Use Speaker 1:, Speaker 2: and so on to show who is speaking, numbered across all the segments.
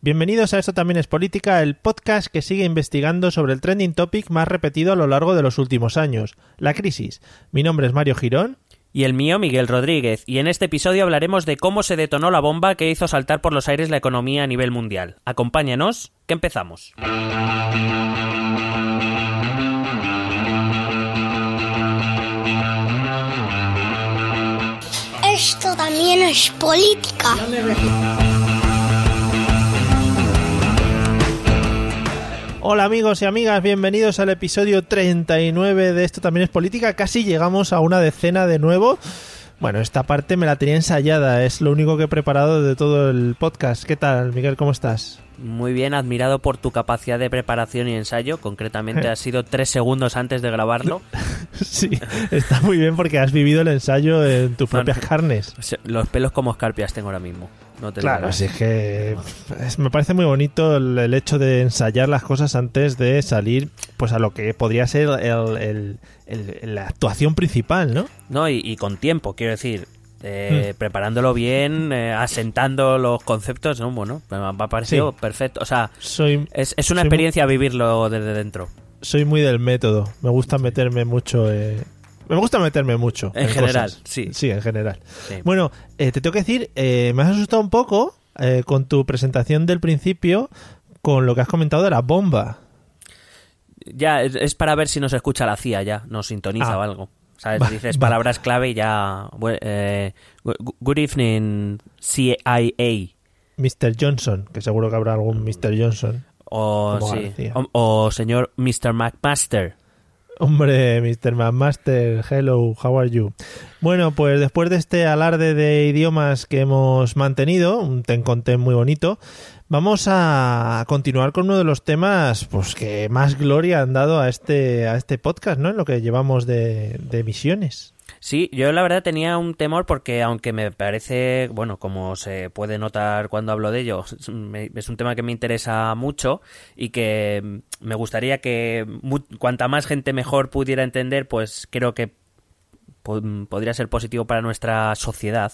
Speaker 1: Bienvenidos a Esto también es política, el podcast que sigue investigando sobre el trending topic más repetido a lo largo de los últimos años, la crisis. Mi nombre es Mario Girón.
Speaker 2: Y el mío, Miguel Rodríguez, y en este episodio hablaremos de cómo se detonó la bomba que hizo saltar por los aires la economía a nivel mundial. Acompáñanos, que empezamos.
Speaker 3: Esto también es política.
Speaker 1: Hola amigos y amigas, bienvenidos al episodio 39 de Esto también es política. Casi llegamos a una decena de nuevo. Bueno, esta parte me la tenía ensayada, es lo único que he preparado de todo el podcast. ¿Qué tal, Miguel? ¿Cómo estás?
Speaker 2: Muy bien, admirado por tu capacidad de preparación y ensayo. Concretamente, ha sido tres segundos antes de grabarlo.
Speaker 1: sí, está muy bien porque has vivido el ensayo en tus propias carnes.
Speaker 2: Los pelos como escarpias tengo ahora mismo. No te
Speaker 1: claro, así es que es, me parece muy bonito el, hecho de ensayar las cosas antes de salir pues a lo que podría ser el, la actuación principal, ¿no?
Speaker 2: No, y, con tiempo, quiero decir. Eh, hmm. preparándolo bien, eh, asentando los conceptos, ¿no? Bueno, me ha parecido perfecto. O sea,
Speaker 1: soy,
Speaker 2: es, es una experiencia vivirlo desde dentro.
Speaker 1: Soy muy del método. Me gusta meterme mucho eh, me gusta meterme mucho.
Speaker 2: En, general, sí.
Speaker 1: Sí, en general. Bueno, eh, te tengo que decir, eh, me has asustado un poco eh, con tu presentación del principio, con lo que has comentado de la bomba.
Speaker 2: Ya, es, para ver si nos escucha la CIA ya, nos sintoniza
Speaker 1: ah.
Speaker 2: o algo. ¿Sabes? Dices palabras clave y ya... good evening, CIA.
Speaker 1: Mr. Johnson, que seguro que habrá algún Mr. Johnson.
Speaker 2: O, sí. o señor Mr. McMaster.
Speaker 1: Hombre, Mr. McMaster, hello, how are you? Bueno, pues después de este alarde de idiomas que hemos mantenido, un ten con ten muy bonito, vamos a continuar con uno de los temas pues que más gloria han dado a este, a este podcast, ¿no? En lo que llevamos de, de emisiones.
Speaker 2: Sí, yo la verdad tenía un temor porque aunque me parece, bueno, como se puede notar cuando hablo de ello, es un tema que me interesa mucho y que me gustaría que cuanta más gente mejor pudiera entender, pues creo que podría ser positivo para nuestra sociedad.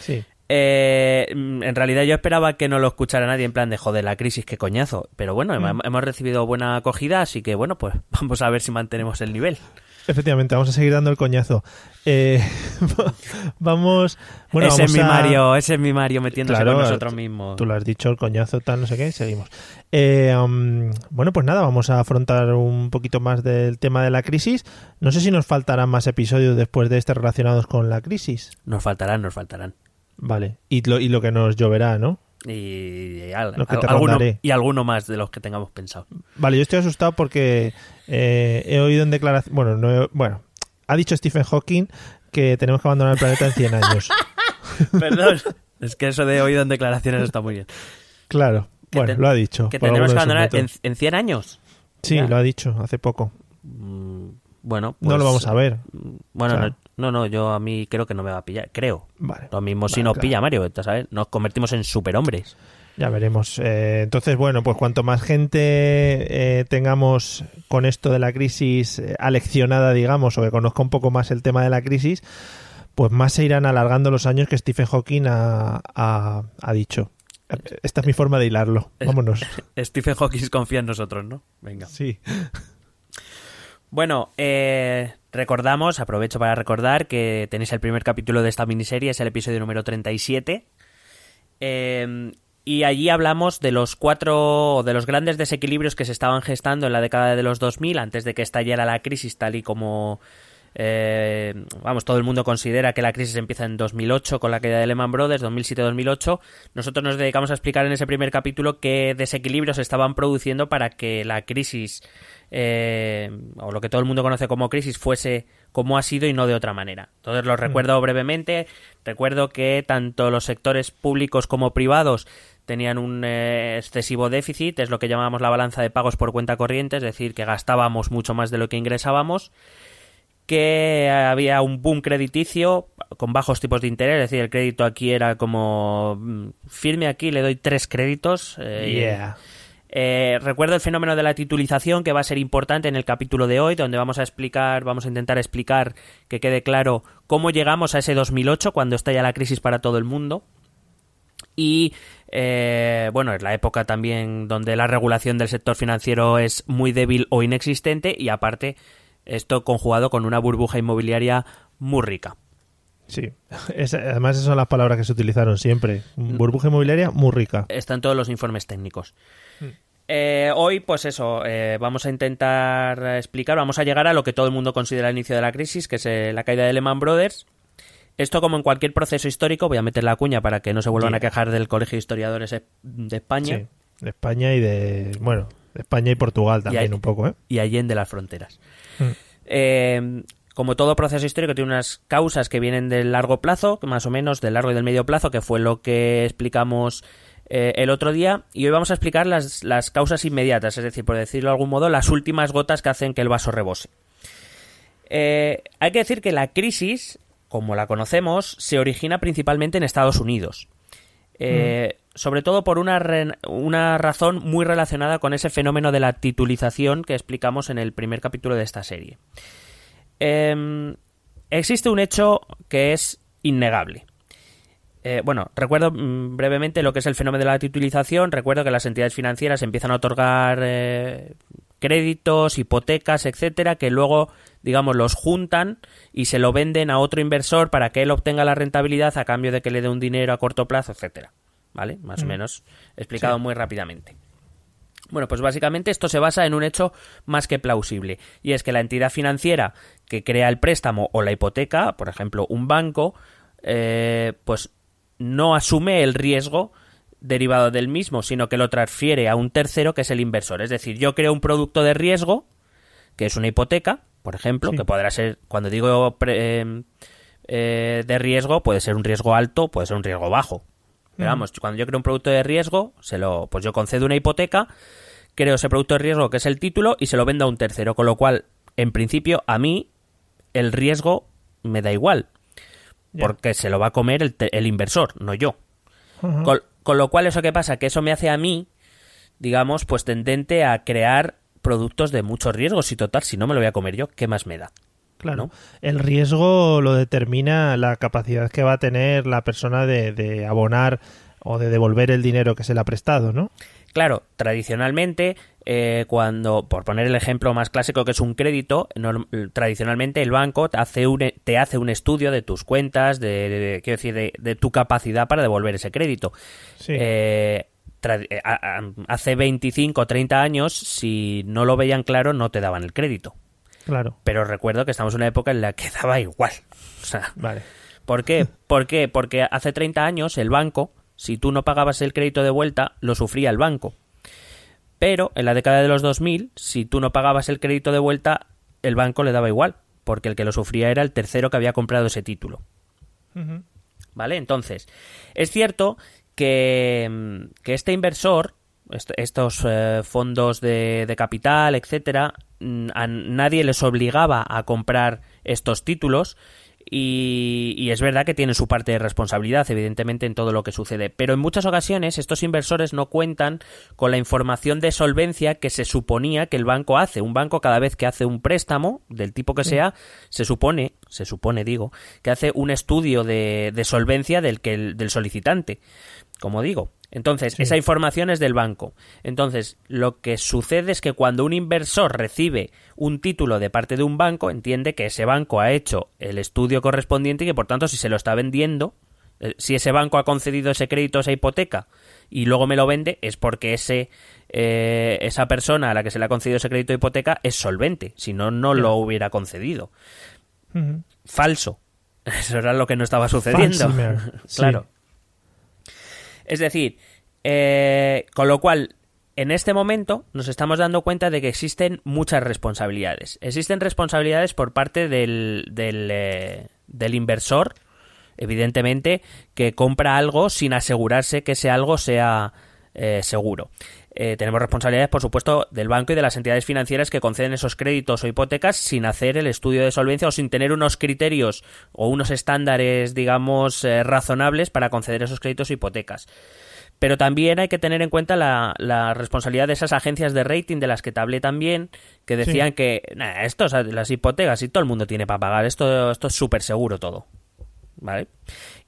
Speaker 1: Sí.
Speaker 2: Eh, en realidad yo esperaba que no lo escuchara nadie en plan de joder la crisis, qué coñazo. Pero bueno, mm. hemos recibido buena acogida, así que bueno, pues vamos a ver si mantenemos el nivel.
Speaker 1: Efectivamente, vamos a seguir dando el coñazo. Eh, vamos. Bueno,
Speaker 2: ese
Speaker 1: vamos
Speaker 2: es mi
Speaker 1: a...
Speaker 2: Mario, ese es mi Mario metiéndose con nosotros mismos.
Speaker 1: Tú lo has dicho, el coñazo, tal, no sé qué, seguimos. Eh, um, bueno, pues nada, vamos a afrontar un poquito más del tema de la crisis. No sé si nos faltarán más episodios después de este relacionados con la crisis.
Speaker 2: Nos faltarán, nos faltarán.
Speaker 1: Vale, y lo, y lo que nos lloverá, ¿no?
Speaker 2: Y, alguno, y alguno más de los que tengamos pensado.
Speaker 1: Vale, yo estoy asustado porque eh, he oído en declaración. Bueno, no bueno, ha dicho Stephen Hawking que tenemos que abandonar el planeta en 100 años.
Speaker 2: Perdón, es que eso de oído en declaraciones está muy bien.
Speaker 1: Claro, bueno, lo ha dicho.
Speaker 2: ¿Que tenemos que abandonar en, en, 100 años?
Speaker 1: Sí, lo ha dicho hace poco.
Speaker 2: Mm, bueno,
Speaker 1: no lo
Speaker 2: pues,
Speaker 1: vamos a ver.
Speaker 2: Bueno, no, no, yo a mí creo que no me va a pillar, creo.
Speaker 1: Vale.
Speaker 2: Lo mismo si nos pilla Mario, ¿sabes? Nos convertimos en superhombres.
Speaker 1: Ya veremos. Eh, entonces, bueno, pues cuanto más gente eh, tengamos con esto de la crisis eh, aleccionada, digamos, o que conozca un poco más el tema de la crisis, pues más se irán alargando los años que Stephen Hawking ha, ha dicho. Esta es mi forma de hilarlo. Vámonos.
Speaker 2: Stephen Hawking confía en nosotros, ¿no? Venga.
Speaker 1: Sí.
Speaker 2: Bueno, eh, recordamos, aprovecho para recordar que tenéis el primer capítulo de esta miniserie, es el episodio número 37. Eh, y allí hablamos de los cuatro, de los grandes desequilibrios que se estaban gestando en la década de los 2000, antes de que estallara la crisis tal y como eh, vamos, todo el mundo considera que la crisis empieza en 2008 con la caída de Lehman Brothers, 2007-2008. Nosotros nos dedicamos a explicar en ese primer capítulo qué desequilibrios se estaban produciendo para que la crisis, eh, o lo que todo el mundo conoce como crisis, fuese como ha sido y no de otra manera. Entonces lo recuerdo brevemente. Recuerdo que tanto los sectores públicos como privados tenían un eh, excesivo déficit, es lo que llamamos la balanza de pagos por cuenta corriente, es decir, que gastábamos mucho más de lo que ingresábamos, que había un boom crediticio con bajos tipos de interés, es decir, el crédito aquí era como mm, firme aquí, le doy tres créditos. eh,
Speaker 1: Yeah.
Speaker 2: Eh, recuerdo el fenómeno de la titulización que va a ser importante en el capítulo de hoy, donde vamos a explicar, vamos a intentar explicar que quede claro cómo llegamos a ese 2008 cuando estalla la crisis para todo el mundo. Y eh, bueno, es la época también donde la regulación del sector financiero es muy débil o inexistente y aparte esto conjugado con una burbuja inmobiliaria muy rica.
Speaker 1: Sí. Es- además, esas son las palabras que se utilizaron siempre. Burbuja inmobiliaria muy rica.
Speaker 2: Están todos los informes técnicos. Eh, hoy, pues eso, eh, vamos a intentar explicar, vamos a llegar a lo que todo el mundo considera el inicio de la crisis, que es eh, la caída de Lehman Brothers. Esto, como en cualquier proceso histórico, voy a meter la cuña para que no se vuelvan a quejar del Colegio de Historiadores de España
Speaker 1: Sí. De España y de. Bueno, de España y Portugal también, un poco, ¿eh?
Speaker 2: y allende las fronteras.
Speaker 1: Mm.
Speaker 2: Como todo proceso histórico, tiene unas causas que vienen del largo plazo, más o menos del largo y del medio plazo, que fue lo que explicamos eh, el otro día. Y hoy vamos a explicar las, las causas inmediatas, es decir, por decirlo de algún modo, las últimas gotas que hacen que el vaso rebose. Eh, hay que decir que la crisis, como la conocemos, se origina principalmente en Estados Unidos. Eh, Sobre todo por una, re- una razón muy relacionada con ese fenómeno de la titulización que explicamos en el primer capítulo de esta serie. Em, existe un hecho que es innegable. Eh, bueno, recuerdo mm, brevemente lo que es el fenómeno de la titulización. Recuerdo que las entidades financieras empiezan a otorgar eh, créditos, hipotecas, etcétera, que luego, digamos, los juntan y se lo venden a otro inversor para que él obtenga la rentabilidad a cambio de que le dé un dinero a corto plazo, etcétera. ¿Vale? Más o menos explicado
Speaker 1: Sí.
Speaker 2: muy rápidamente. Bueno, pues básicamente esto se basa en un hecho más que plausible, y es que la entidad financiera que crea el préstamo o la hipoteca, por ejemplo, un banco, eh, pues no asume el riesgo derivado del mismo, sino que lo transfiere a un tercero que es el inversor. Es decir, yo creo un producto de riesgo, que es una hipoteca, por ejemplo,
Speaker 1: Sí.
Speaker 2: que podrá ser, cuando digo pre- eh, eh, de riesgo, puede ser un riesgo alto, puede ser un riesgo bajo. Pero vamos, cuando yo creo un producto de riesgo, se lo, pues yo concedo una hipoteca, creo ese producto de riesgo que es el título y se lo vendo a un tercero, con lo cual, en principio, a mí el riesgo me da igual, Porque se lo va a comer el, el inversor, no yo. Con, con lo cual, ¿eso qué pasa? Que eso me hace a mí, digamos, pues tendente a crear productos de mucho riesgo. Si total, si no me lo voy a comer yo, ¿qué más me da?
Speaker 1: Claro.
Speaker 2: ¿no?
Speaker 1: El riesgo lo determina la capacidad que va a tener la persona de, de abonar o de devolver el dinero que se le ha prestado, ¿no?
Speaker 2: Claro, tradicionalmente, eh, cuando, por poner el ejemplo más clásico que es un crédito, tradicionalmente el banco te hace un, te hace un estudio de tus cuentas, de, de- quiero decir, de, de tu capacidad para devolver ese crédito.
Speaker 1: Sí.
Speaker 2: Eh, eh, a- a- hace 25 o 30 años, si no lo veían claro, no te daban el crédito.
Speaker 1: Claro.
Speaker 2: Pero recuerdo que estamos en una época en la que daba igual. O sea,
Speaker 1: Vale.
Speaker 2: ¿Por qué? ¿Por qué? Porque hace 30 años el banco, si tú no pagabas el crédito de vuelta, lo sufría el banco. Pero en la década de los 2000, si tú no pagabas el crédito de vuelta, el banco le daba igual, porque el que lo sufría era el tercero que había comprado ese título. ¿Vale? Entonces, es cierto que, que este inversor, est- estos eh, fondos de, de capital, etcétera, a nadie les obligaba a comprar estos títulos. Y, y es verdad que tienen su parte de responsabilidad, evidentemente, en todo lo que sucede. Pero en muchas ocasiones estos inversores no cuentan con la información de solvencia que se suponía que el banco hace. Un banco cada vez que hace un préstamo, del tipo que sea, se supone, se supone digo, que hace un estudio de, de solvencia del, que, del solicitante, como digo. Entonces,
Speaker 1: Sí.
Speaker 2: esa información es del banco. Entonces, lo que sucede es que cuando un inversor recibe un título de parte de un banco, entiende que ese banco ha hecho el estudio correspondiente y que, por tanto, si se lo está vendiendo, eh, si ese banco ha concedido ese crédito, esa hipoteca, y luego me lo vende, es porque ese eh, esa persona a la que se le ha concedido ese crédito de hipoteca es solvente. Si no, no lo hubiera concedido. Falso. Eso era lo que no estaba sucediendo.
Speaker 1: Sí.
Speaker 2: Es decir, eh, con lo cual, en este momento nos estamos dando cuenta de que existen muchas responsabilidades. Existen responsabilidades por parte del, del, eh, del inversor evidentemente, que compra algo sin asegurarse que ese algo sea eh, seguro. Eh, tenemos responsabilidades, por supuesto, del banco y de las entidades financieras que conceden esos créditos o hipotecas sin hacer el estudio de solvencia o sin tener unos criterios o unos estándares, digamos, eh, razonables para conceder esos créditos o hipotecas. Pero también hay que tener en cuenta la, responsabilidad de esas agencias de rating de las que te hablé también, que decían que esto, las hipotecas y todo el mundo tiene para pagar, esto, esto es súper seguro todo. ¿Vale?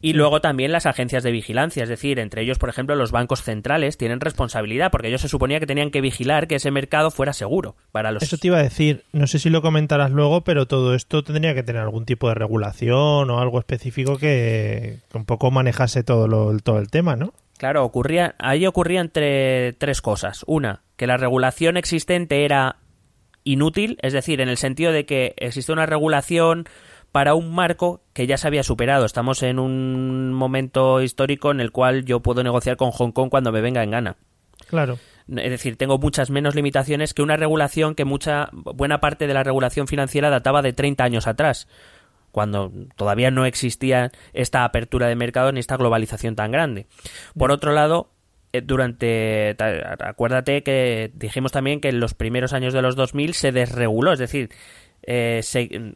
Speaker 2: Y luego también las agencias de vigilancia, es decir, entre ellos, por ejemplo, los bancos centrales tienen responsabilidad, porque ellos se suponía que tenían que vigilar que ese mercado fuera seguro para los.
Speaker 1: Eso te iba a decir, no sé si lo comentarás luego, pero todo esto tendría que tener algún tipo de regulación o algo específico que, un poco manejase todo, lo, todo el tema, ¿no?
Speaker 2: Claro, ocurría, ahí ocurría entre tres cosas. Una, que la regulación existente era inútil, es decir, en el sentido de que existe una regulación para un marco que ya se había superado. Estamos en un momento histórico en el cual yo puedo negociar con Hong Kong cuando me venga en gana.
Speaker 1: Claro.
Speaker 2: Es decir, tengo muchas menos limitaciones que una regulación que mucha buena parte de la regulación financiera databa de 30 años atrás, cuando todavía no existía esta apertura de mercado ni esta globalización tan grande. Por otro lado, eh, durante acuérdate que dijimos también que en los primeros años de los 2000 se desreguló, es decir, eh, se,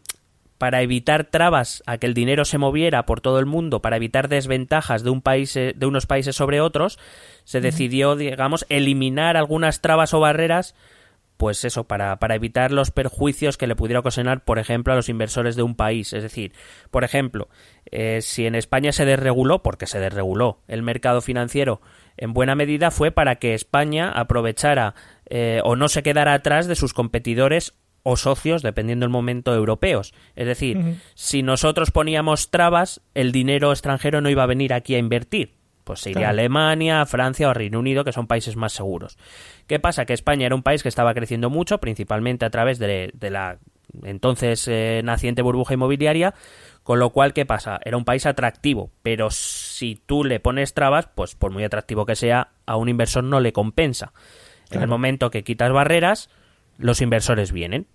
Speaker 2: para evitar trabas a que el dinero se moviera por todo el mundo, para evitar desventajas de un país de unos países sobre otros, se decidió, digamos, eliminar algunas trabas o barreras pues eso, para, para, evitar los perjuicios que le pudiera ocasionar, por ejemplo, a los inversores de un país. Es decir, por ejemplo, eh, si en España se desreguló, porque se desreguló el mercado financiero, en buena medida fue para que España aprovechara eh, o no se quedara atrás de sus competidores o socios, dependiendo del momento, europeos. Es decir, si nosotros poníamos trabas, el dinero extranjero no iba a venir aquí a invertir. Pues se iría a Alemania, Francia o Reino Unido, que son países más seguros. ¿Qué pasa? Que España era un país que estaba creciendo mucho, principalmente a través de, la entonces eh, naciente burbuja inmobiliaria, con lo cual, ¿qué pasa? Era un país atractivo, pero si tú le pones trabas, pues por muy atractivo que sea, a un inversor no le compensa. En el momento que quitas barreras, los inversores vienen.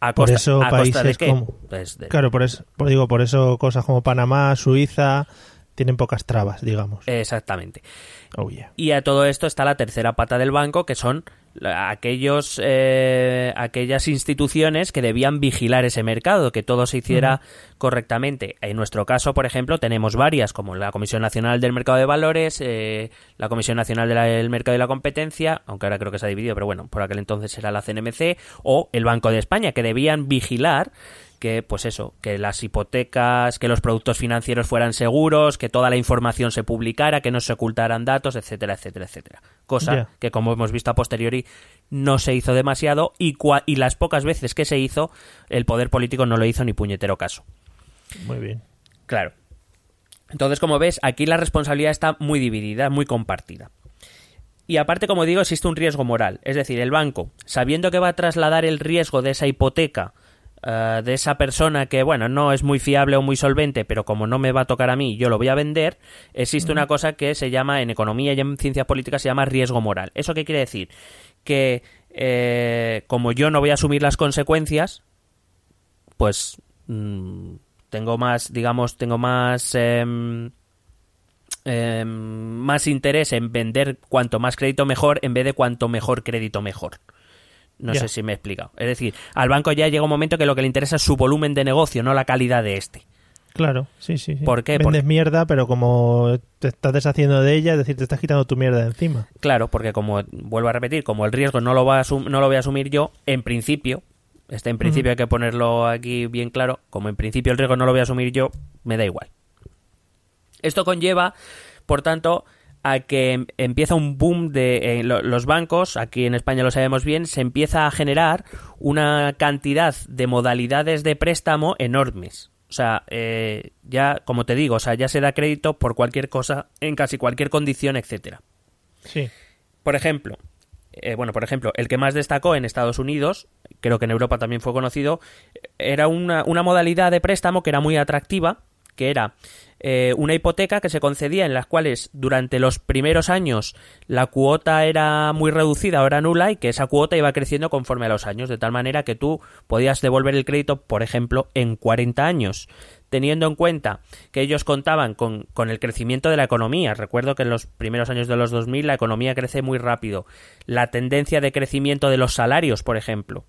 Speaker 1: A por eso países como pues claro por eso digo por eso cosas como Panamá Suiza tienen pocas trabas digamos.
Speaker 2: Exactamente.
Speaker 1: Oh,
Speaker 2: y a todo esto está la tercera pata del banco que son aquellos eh, aquellas instituciones que debían vigilar ese mercado, que todo se hiciera correctamente. En nuestro caso, por ejemplo, tenemos varias, como la Comisión Nacional del Mercado de Valores, eh, la Comisión Nacional del Mercado y la Competencia, aunque ahora creo que se ha dividido, pero bueno, por aquel entonces era la CNMC, o el Banco de España, que debían vigilar que pues eso, que las hipotecas, que los productos financieros fueran seguros, que toda la información se publicara, que no se ocultaran datos, etcétera, etcétera, etcétera. Cosa que como hemos visto a posteriori no se hizo demasiado y, y las pocas veces que se hizo el poder político no lo hizo ni puñetero caso.
Speaker 1: Muy bien.
Speaker 2: Claro. Entonces, como ves, aquí la responsabilidad está muy dividida, muy compartida. Y aparte, como digo, existe un riesgo moral. Es decir, el banco, sabiendo que va a trasladar el riesgo de esa hipoteca eh, de esa persona que, bueno, no es muy fiable o muy solvente, pero como no me va a tocar a mí, yo lo voy a vender, existe una cosa que se llama, en economía y en ciencias políticas, se llama riesgo moral. ¿Eso qué quiere decir? Que eh, como yo no voy a asumir las consecuencias, pues mm, tengo más, digamos, tengo más... Em, em, más interés en vender cuanto más crédito mejor en vez de cuanto mejor crédito mejor. No sé si me he explicado. Es decir, al banco ya llega un momento que lo que le interesa es su volumen de negocio, no la calidad de este.
Speaker 1: Claro, sí, sí.
Speaker 2: ¿Por qué?
Speaker 1: Vendes mierda, pero como te estás deshaciendo de ella, es decir, te estás quitando tu mierda de encima.
Speaker 2: Claro, porque como, vuelvo a repetir, como el riesgo no lo, va a no lo voy a asumir yo, en principio, este en principio hay que ponerlo aquí bien claro, como en principio el riesgo no lo voy a asumir yo, me da igual. Esto conlleva, por tanto, a que em, empieza un boom de los bancos, aquí en España lo sabemos bien, se empieza a generar una cantidad de modalidades de préstamo enormes. O sea, eh, ya, como te digo, o sea, ya se da crédito por cualquier cosa, en casi cualquier condición, etcétera.
Speaker 1: Sí.
Speaker 2: Por ejemplo, eh, bueno, por ejemplo, el que más destacó en Estados Unidos, creo que en Europa también fue conocido, era una, una modalidad de préstamo que era muy atractiva, que era eh, una hipoteca que se concedía en las cuales durante los primeros años la cuota era muy reducida era nula y que esa cuota iba creciendo conforme a los años, de tal manera que tú podías devolver el crédito, por ejemplo, en 40 años teniendo en cuenta que ellos contaban con, con, el crecimiento de la economía. Recuerdo que en los primeros años de los 2000 la economía crece muy rápido. La tendencia de crecimiento de los salarios, por ejemplo.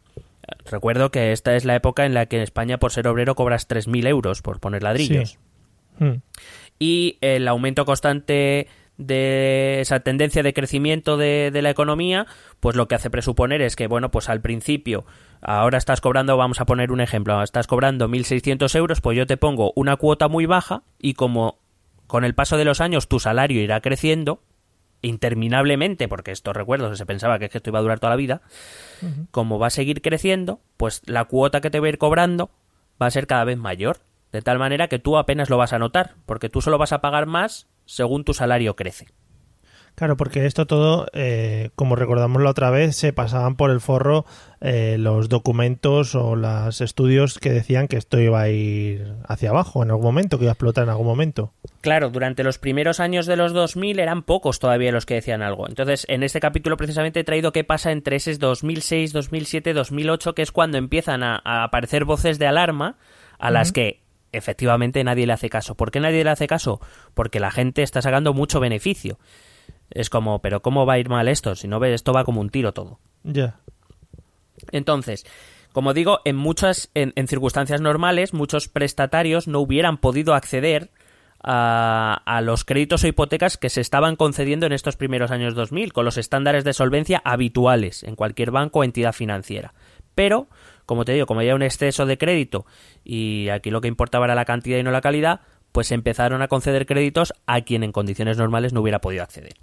Speaker 2: Recuerdo que esta es la época en la que en España por ser obrero cobras 3.000 euros por poner ladrillos. Hmm. Y el aumento constante de esa tendencia de crecimiento de, de, la economía, pues lo que hace presuponer es que, bueno, pues al principio, ahora estás cobrando, vamos a poner un ejemplo, estás cobrando 1.600 euros, pues yo te pongo una cuota muy baja y como con el paso de los años tu salario irá creciendo interminablemente, porque esto recuerdo, se pensaba que, que esto iba a durar toda la vida, como va a seguir creciendo, pues la cuota que te va a ir cobrando va a ser cada vez mayor, de tal manera que tú apenas lo vas a notar, porque tú solo vas a pagar más según tu salario crece.
Speaker 1: Claro, porque esto todo, eh, como recordamos la otra vez, se pasaban por el forro eh, los documentos o los estudios que decían que esto iba a ir hacia abajo en algún momento, que iba a explotar en algún momento.
Speaker 2: Claro, durante los primeros años de los 2000 eran pocos todavía los que decían algo. Entonces, en este capítulo precisamente he traído qué pasa entre ese 2006, 2007, 2008, que es cuando empiezan a, aparecer voces de alarma a las que efectivamente nadie le hace caso. ¿Por qué nadie le hace caso? Porque la gente está sacando mucho beneficio. Es como, pero ¿cómo va a ir mal esto? Si no ves, esto va como un tiro todo.
Speaker 1: Ya.
Speaker 2: Entonces, como digo, en muchas, en, circunstancias normales, muchos prestatarios no hubieran podido acceder a, a, los créditos o hipotecas que se estaban concediendo en estos primeros años 2000, con los estándares de solvencia habituales en cualquier banco o entidad financiera. Pero como te digo, como había un exceso de crédito y aquí lo que importaba era la cantidad y no la calidad, pues empezaron a conceder créditos a quien en condiciones normales no hubiera podido acceder.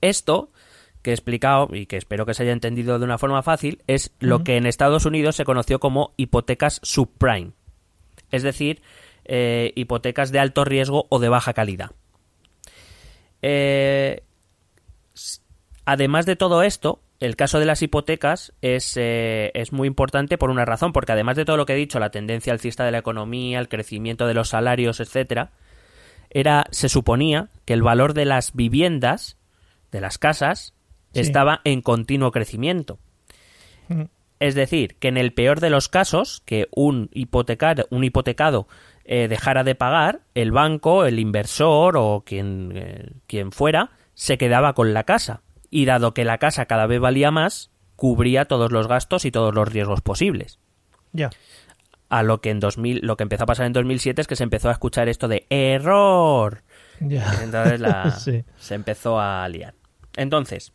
Speaker 2: Esto que he explicado y que espero que se haya entendido de una forma fácil es lo que en Estados Unidos se conoció como hipotecas subprime, es decir, eh, hipotecas de alto riesgo o de baja calidad. Eh, además de todo esto, el caso de las hipotecas es, eh, es, muy importante por una razón, porque además de todo lo que he dicho, la tendencia alcista de la economía, el crecimiento de los salarios, etcétera, era, se suponía que el valor de las viviendas, de las casas, estaba en continuo crecimiento. Mm. Es decir, que en el peor de los casos, que un hipotecado, un hipotecado eh, dejara de pagar, el banco, el inversor o quien, eh, quien fuera, se quedaba con la casa y dado que la casa cada vez valía más, cubría todos los gastos y todos los riesgos posibles.
Speaker 1: Ya.
Speaker 2: A lo que en 2000, lo que empezó a pasar en 2007 es que se empezó a escuchar esto de error.
Speaker 1: Ya.
Speaker 2: Entonces se empezó a liar. Entonces,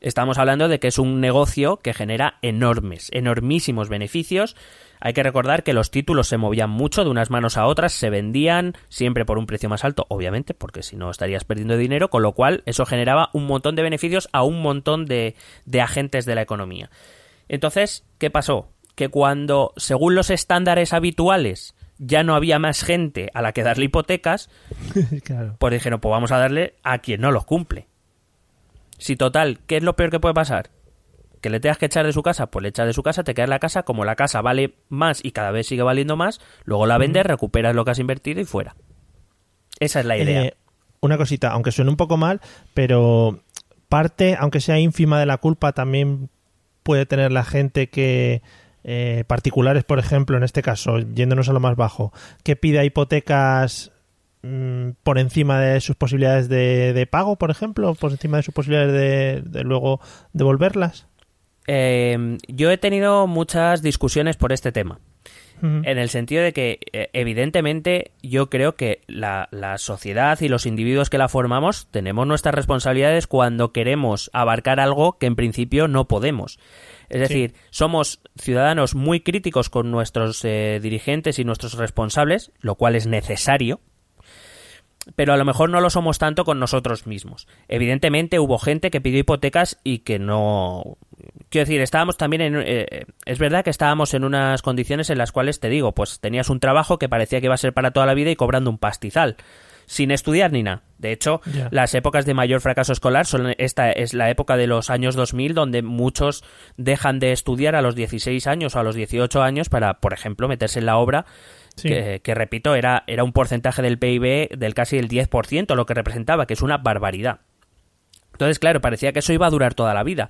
Speaker 2: estamos hablando de que es un negocio que genera enormes, enormísimos beneficios hay que recordar que los títulos se movían mucho de unas manos a otras, se vendían siempre por un precio más alto, obviamente, porque si no estarías perdiendo dinero, con lo cual eso generaba un montón de beneficios a un montón de, de agentes de la economía. Entonces, ¿qué pasó? Que cuando, según los estándares habituales, ya no había más gente a la que darle hipotecas, pues dijeron, pues vamos a darle a quien no los cumple. Si total, ¿qué es lo peor que puede pasar? que le tengas que echar de su casa, pues le echas de su casa, te quedas la casa, como la casa vale más y cada vez sigue valiendo más, luego la vendes, recuperas lo que has invertido y fuera. Esa es la idea.
Speaker 1: Eh, una cosita, aunque suene un poco mal, pero parte, aunque sea ínfima de la culpa, también puede tener la gente que, eh, particulares, por ejemplo, en este caso, yéndonos a lo más bajo, que pida hipotecas mm, por encima de sus posibilidades de, pago, por ejemplo, por encima de sus posibilidades de luego devolverlas.
Speaker 2: Eh, yo he tenido muchas discusiones por este tema. En el sentido de que, eh, evidentemente, yo creo que la, sociedad y los individuos que la formamos tenemos nuestras responsabilidades cuando queremos abarcar algo que en principio no podemos. Es decir, somos ciudadanos muy críticos con nuestros eh, dirigentes y nuestros responsables, lo cual es necesario, pero a lo mejor no lo somos tanto con nosotros mismos. Evidentemente hubo gente que pidió hipotecas y que no... Quiero decir, estábamos también en... Eh, es verdad que estábamos en unas condiciones en las cuales, te digo, pues tenías un trabajo que parecía que iba a ser para toda la vida y cobrando un pastizal sin estudiar ni nada. De hecho, las épocas de mayor fracaso escolar son esta es la época de los años 2000 donde muchos dejan de estudiar a los 16 años o a los 18 años para, por ejemplo, meterse en la obra Que, que, repito, era, era un porcentaje del PIB del casi el 10%, lo que representaba, que es una barbaridad. Entonces, claro, parecía que eso iba a durar toda la vida.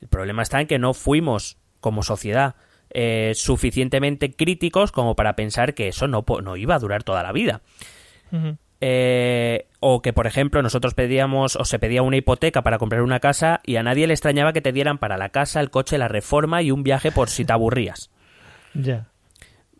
Speaker 2: El problema está en que no fuimos, como sociedad, eh, suficientemente críticos como para pensar que eso no, no iba a durar toda la vida. Eh, o que, por ejemplo, nosotros pedíamos o se pedía una hipoteca para comprar una casa y a nadie le extrañaba que te dieran para la casa, el coche, la reforma y un viaje por si te aburrías.
Speaker 1: Ya.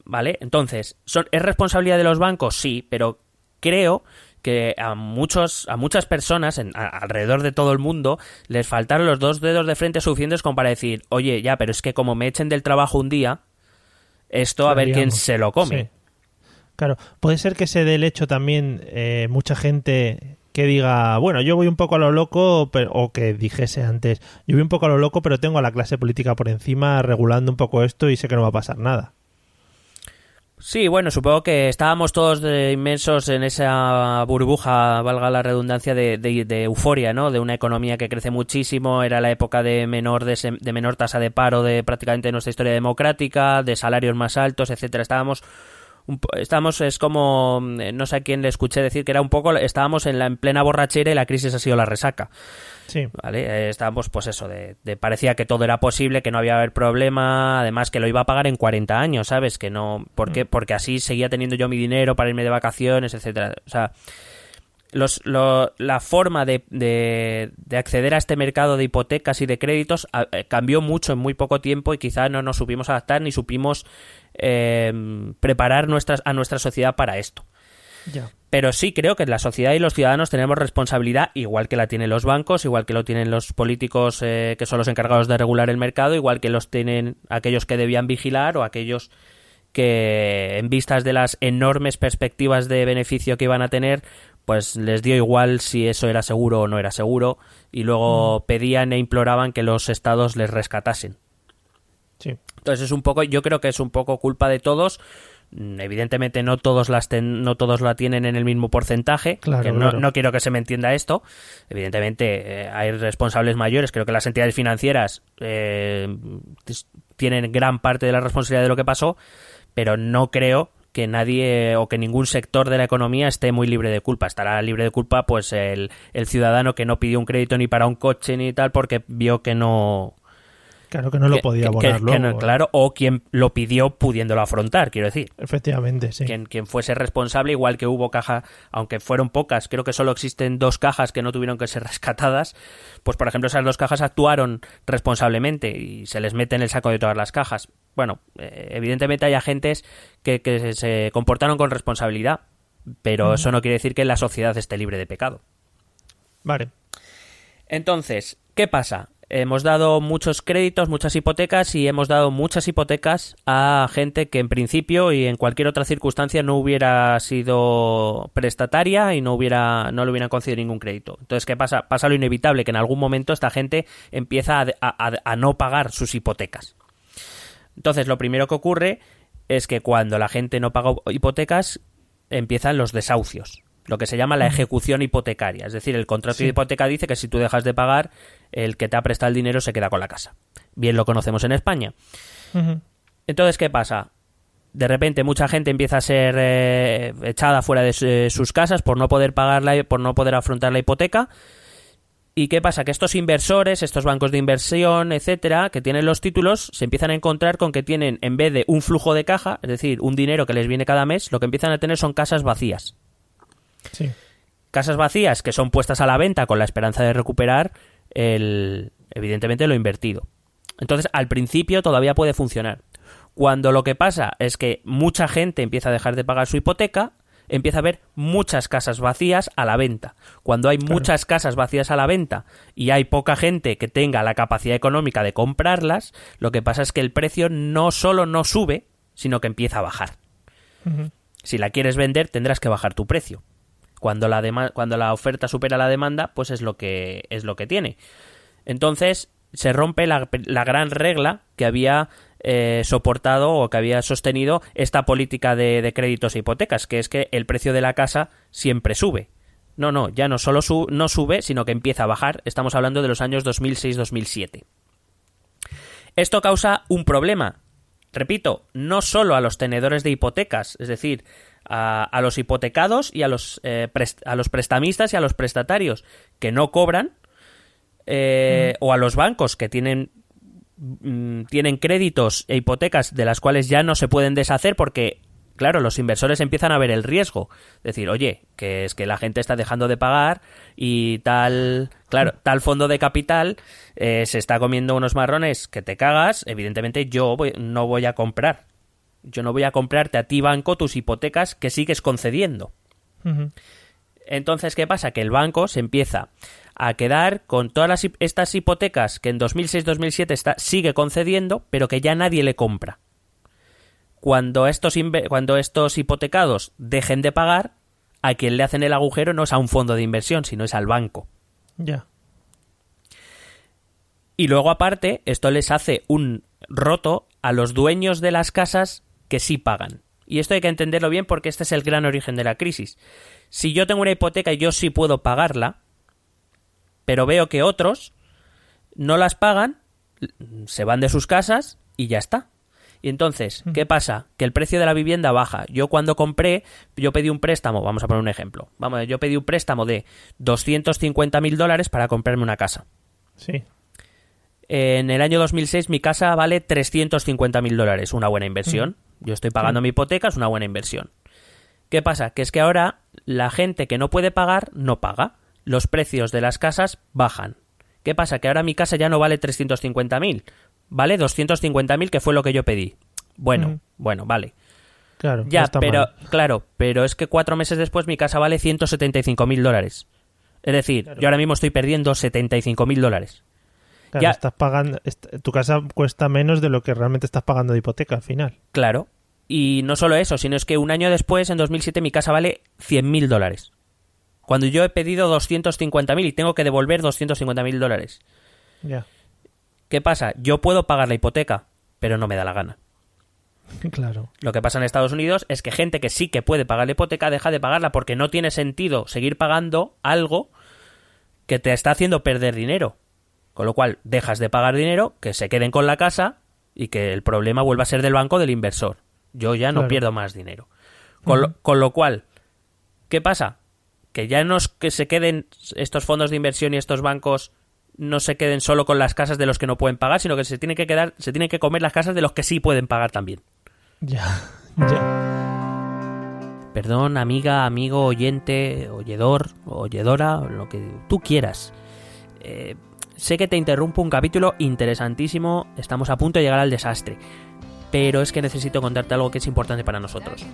Speaker 2: ¿Vale? Entonces, ¿son, ¿es responsabilidad de los bancos? Sí, pero creo que a muchos a muchas personas en, alrededor de todo el mundo les faltaron los dos dedos de frente suficientes como para decir, oye, ya, pero es que como me echen del trabajo un día, esto a ver quién se lo come.
Speaker 1: Claro, puede ser que se dé el hecho también eh, mucha gente que diga, bueno, yo voy un poco a lo loco, o que dijese antes, yo voy un poco a lo loco, pero tengo a la clase política por encima regulando un poco esto y sé que no va a pasar nada.
Speaker 2: Sí, bueno, supongo que estábamos todos inmensos en esa burbuja, valga la redundancia, de, de, euforia, ¿no? De una economía que crece muchísimo, era la época de menor, de, de menor tasa de paro de prácticamente nuestra historia democrática, de salarios más altos, etcétera. Estábamos estamos es como no sé a quién le escuché decir que era un poco estábamos en la en plena borrachera y la crisis ha sido la resaca.
Speaker 1: Sí.
Speaker 2: Vale eh, estábamos pues eso de, parecía que todo era posible que no había haber problema además que lo iba a pagar en 40 años sabes que no porque mm. porque así seguía teniendo yo mi dinero para irme de vacaciones etcétera. O sea los, la forma de, de, acceder a este mercado de hipotecas y de créditos eh, cambió mucho en muy poco tiempo y quizá no nos supimos adaptar ni supimos eh, preparar nuestras, a nuestra sociedad para esto. Pero sí creo que la sociedad y los ciudadanos tenemos responsabilidad, igual que la tienen los bancos, igual que lo tienen los políticos eh, que son los encargados de regular el mercado, igual que los tienen aquellos que debían vigilar o aquellos que en vistas de las enormes perspectivas de beneficio que iban a tener, pues les dio igual si eso era seguro o no era seguro y luego mm. pedían e imploraban que los estados les rescatasen.
Speaker 1: Sí.
Speaker 2: Entonces es un poco, yo creo que es un poco culpa de todos. Mm, evidentemente no todos las no todos la tienen en el mismo porcentaje,
Speaker 1: que
Speaker 2: no, quiero que se me entienda esto. Evidentemente eh, hay responsables mayores, creo que las entidades financieras eh, tienen gran parte de la responsabilidad de lo que pasó, pero no creo que nadie o que ningún sector de la economía esté muy libre de culpa. Estará libre de culpa pues el, el ciudadano que no pidió un crédito ni para un coche ni tal porque vio que no
Speaker 1: Claro que no lo podía abonar luego.
Speaker 2: claro, o quien lo pidió pudiéndolo afrontar, quiero decir.
Speaker 1: Efectivamente, sí.
Speaker 2: Quien, quien fuese responsable, igual que hubo caja, aunque fueron pocas, creo que solo existen dos cajas que no tuvieron que ser rescatadas, pues por ejemplo esas dos cajas actuaron responsablemente y se les mete en el saco de todas las cajas. Bueno, eh, evidentemente hay agentes que, que, se comportaron con responsabilidad, pero eso no quiere decir que la sociedad esté libre de pecado.
Speaker 1: Vale.
Speaker 2: Entonces, ¿qué pasa? Hemos dado muchos créditos, muchas hipotecas y hemos dado muchas hipotecas a gente que en principio y en cualquier otra circunstancia no hubiera sido prestataria y no hubiera no le hubieran concedido ningún crédito. Entonces, ¿qué pasa? Pasa lo inevitable que en algún momento esta gente empieza a, no pagar sus hipotecas. Entonces, lo primero que ocurre es que cuando la gente no paga hipotecas empiezan los desahucios lo que se llama la ejecución hipotecaria. Es decir, el contrato de hipoteca dice que si tú dejas de pagar, el que te ha prestado el dinero se queda con la casa. Bien lo conocemos en España. Entonces, ¿qué pasa? De repente mucha gente empieza a ser eh, echada fuera de sus casas por no poder pagarla, por no poder afrontar la hipoteca. ¿Y qué pasa? Que estos inversores, estos bancos de inversión, etcétera, que tienen los títulos, se empiezan a encontrar con que tienen, en vez de un flujo de caja, es decir, un dinero que les viene cada mes, lo que empiezan a tener son casas vacías.
Speaker 1: Sí.
Speaker 2: Casas vacías que son puestas a la venta con la esperanza de recuperar el, evidentemente lo invertido. Entonces, al principio todavía puede funcionar. Cuando lo que pasa es que mucha gente empieza a dejar de pagar su hipoteca, empieza a haber muchas casas vacías a la venta. Cuando hay muchas casas vacías a la venta y hay poca gente que tenga la capacidad económica de comprarlas, lo que pasa es que el precio no solo no sube, sino que empieza a bajar. Si la quieres vender, tendrás que bajar tu precio. Cuando la, cuando la oferta supera la demanda, pues es lo que, es lo que tiene. Entonces se rompe la, gran regla que había eh, soportado o que había sostenido esta política de, créditos e hipotecas, que es que el precio de la casa siempre sube. No, no, ya no solo no sube, sino que empieza a bajar. Estamos hablando de los años 2006-2007. Esto causa un problema. repito, no solo a los tenedores de hipotecas, es decir, a, a los hipotecados y a los, eh, a los prestamistas y a los prestatarios que no cobran, eh, o a los bancos que tienen mm, tienen créditos e hipotecas de las cuales ya no se pueden deshacer porque claro, los inversores empiezan a ver el riesgo, decir, oye, que es que la gente está dejando de pagar y tal, claro, tal fondo de capital eh, se está comiendo unos marrones que te cagas, evidentemente yo voy- no voy a comprar. Yo no voy a comprarte a ti banco tus hipotecas que sigues concediendo. Entonces, ¿qué pasa? Que el banco se empieza a quedar con todas las, estas hipotecas que en 2006-2007 está, sigue concediendo, pero que ya nadie le compra. Cuando estos, cuando estos hipotecados dejen de pagar, a quien le hacen el agujero no es a un fondo de inversión, sino es al banco.
Speaker 1: Ya.
Speaker 2: Y luego, aparte, esto les hace un roto a los dueños de las casas que sí pagan. Y esto hay que entenderlo bien porque este es el gran origen de la crisis. Si yo tengo una hipoteca y yo sí puedo pagarla, pero veo que otros no las pagan, se van de sus casas y ya está. Y entonces, ¿qué pasa? Que el precio de la vivienda baja. Yo cuando compré, yo pedí un préstamo, vamos a poner un ejemplo. Vamos, yo pedí un préstamo de 250 mil dólares para comprarme una casa.
Speaker 1: Sí.
Speaker 2: En el año 2006 mi casa vale 350 mil dólares, una buena inversión. Yo estoy pagando mi hipoteca, es una buena inversión. ¿Qué pasa? Que es que ahora la gente que no puede pagar no paga. Los precios de las casas bajan. ¿Qué pasa? Que ahora mi casa ya no vale 350 mil, vale 250 mil que fue lo que yo pedí. Bueno, bueno, vale.
Speaker 1: Claro.
Speaker 2: Ya,
Speaker 1: está
Speaker 2: pero,
Speaker 1: mal.
Speaker 2: claro, pero es que cuatro meses después mi casa vale 175 mil dólares. Es decir,
Speaker 1: Claro.
Speaker 2: yo ahora mismo estoy perdiendo 75 mil dólares.
Speaker 1: Claro,
Speaker 2: ya-
Speaker 1: estás pagando. tu casa cuesta menos de lo que realmente estás pagando de hipoteca al final.
Speaker 2: Claro. Y no solo eso, sino es que un año después, en 2007, mi casa vale 100.000 dólares. Cuando yo he pedido 250.000 y tengo que devolver 250.000 dólares.
Speaker 1: Ya.
Speaker 2: ¿Qué pasa? Yo puedo pagar la hipoteca, pero no me da la gana.
Speaker 1: Claro.
Speaker 2: Lo que pasa en Estados Unidos es que gente que sí que puede pagar la hipoteca deja de pagarla porque no tiene sentido seguir pagando algo que te está haciendo perder dinero. Con lo cual, dejas de pagar dinero, que se queden con la casa y que el problema vuelva a ser del banco del inversor. Yo ya no
Speaker 1: Claro.
Speaker 2: pierdo más dinero. Con, lo, con lo cual, ¿qué pasa? Que ya no es que se queden estos fondos de inversión y estos bancos no se queden solo con las casas de los que no pueden pagar, sino que se tienen que quedar, se tienen que comer las casas de los que sí pueden pagar también.
Speaker 1: Ya. Ya.
Speaker 2: Perdón, amiga, amigo, oyente, oyedor, oyedora, lo que tú quieras. Eh, sé que te interrumpo un capítulo interesantísimo, estamos a punto de llegar al desastre, pero es que necesito contarte algo que es importante para nosotros.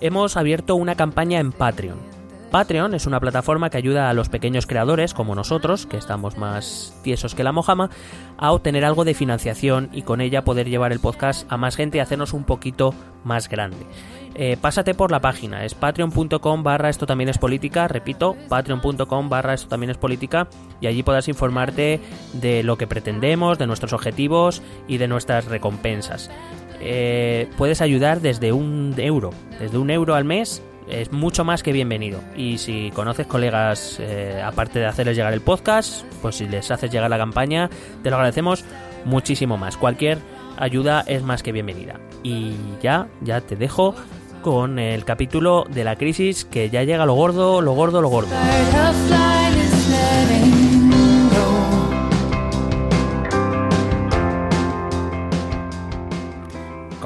Speaker 2: Hemos abierto una campaña en Patreon. Patreon es una plataforma que ayuda a los pequeños creadores como nosotros, que estamos más tiesos que la mojama, a obtener algo de financiación y con ella poder llevar el podcast a más gente y hacernos un poquito más grande. Eh, pásate por la página, es patreon.com barra esto también es política, repito, patreon.com barra esto también es política y allí podrás informarte de lo que pretendemos, de nuestros objetivos y de nuestras recompensas. Eh, puedes ayudar desde un euro, desde un euro al mes es mucho más que bienvenido. Y si conoces colegas, eh, aparte de hacerles llegar el podcast, pues si les haces llegar la campaña, te lo agradecemos muchísimo más. Cualquier ayuda es más que bienvenida. Y ya, ya te dejo con el capítulo de la crisis que ya llega lo gordo, lo gordo, lo gordo.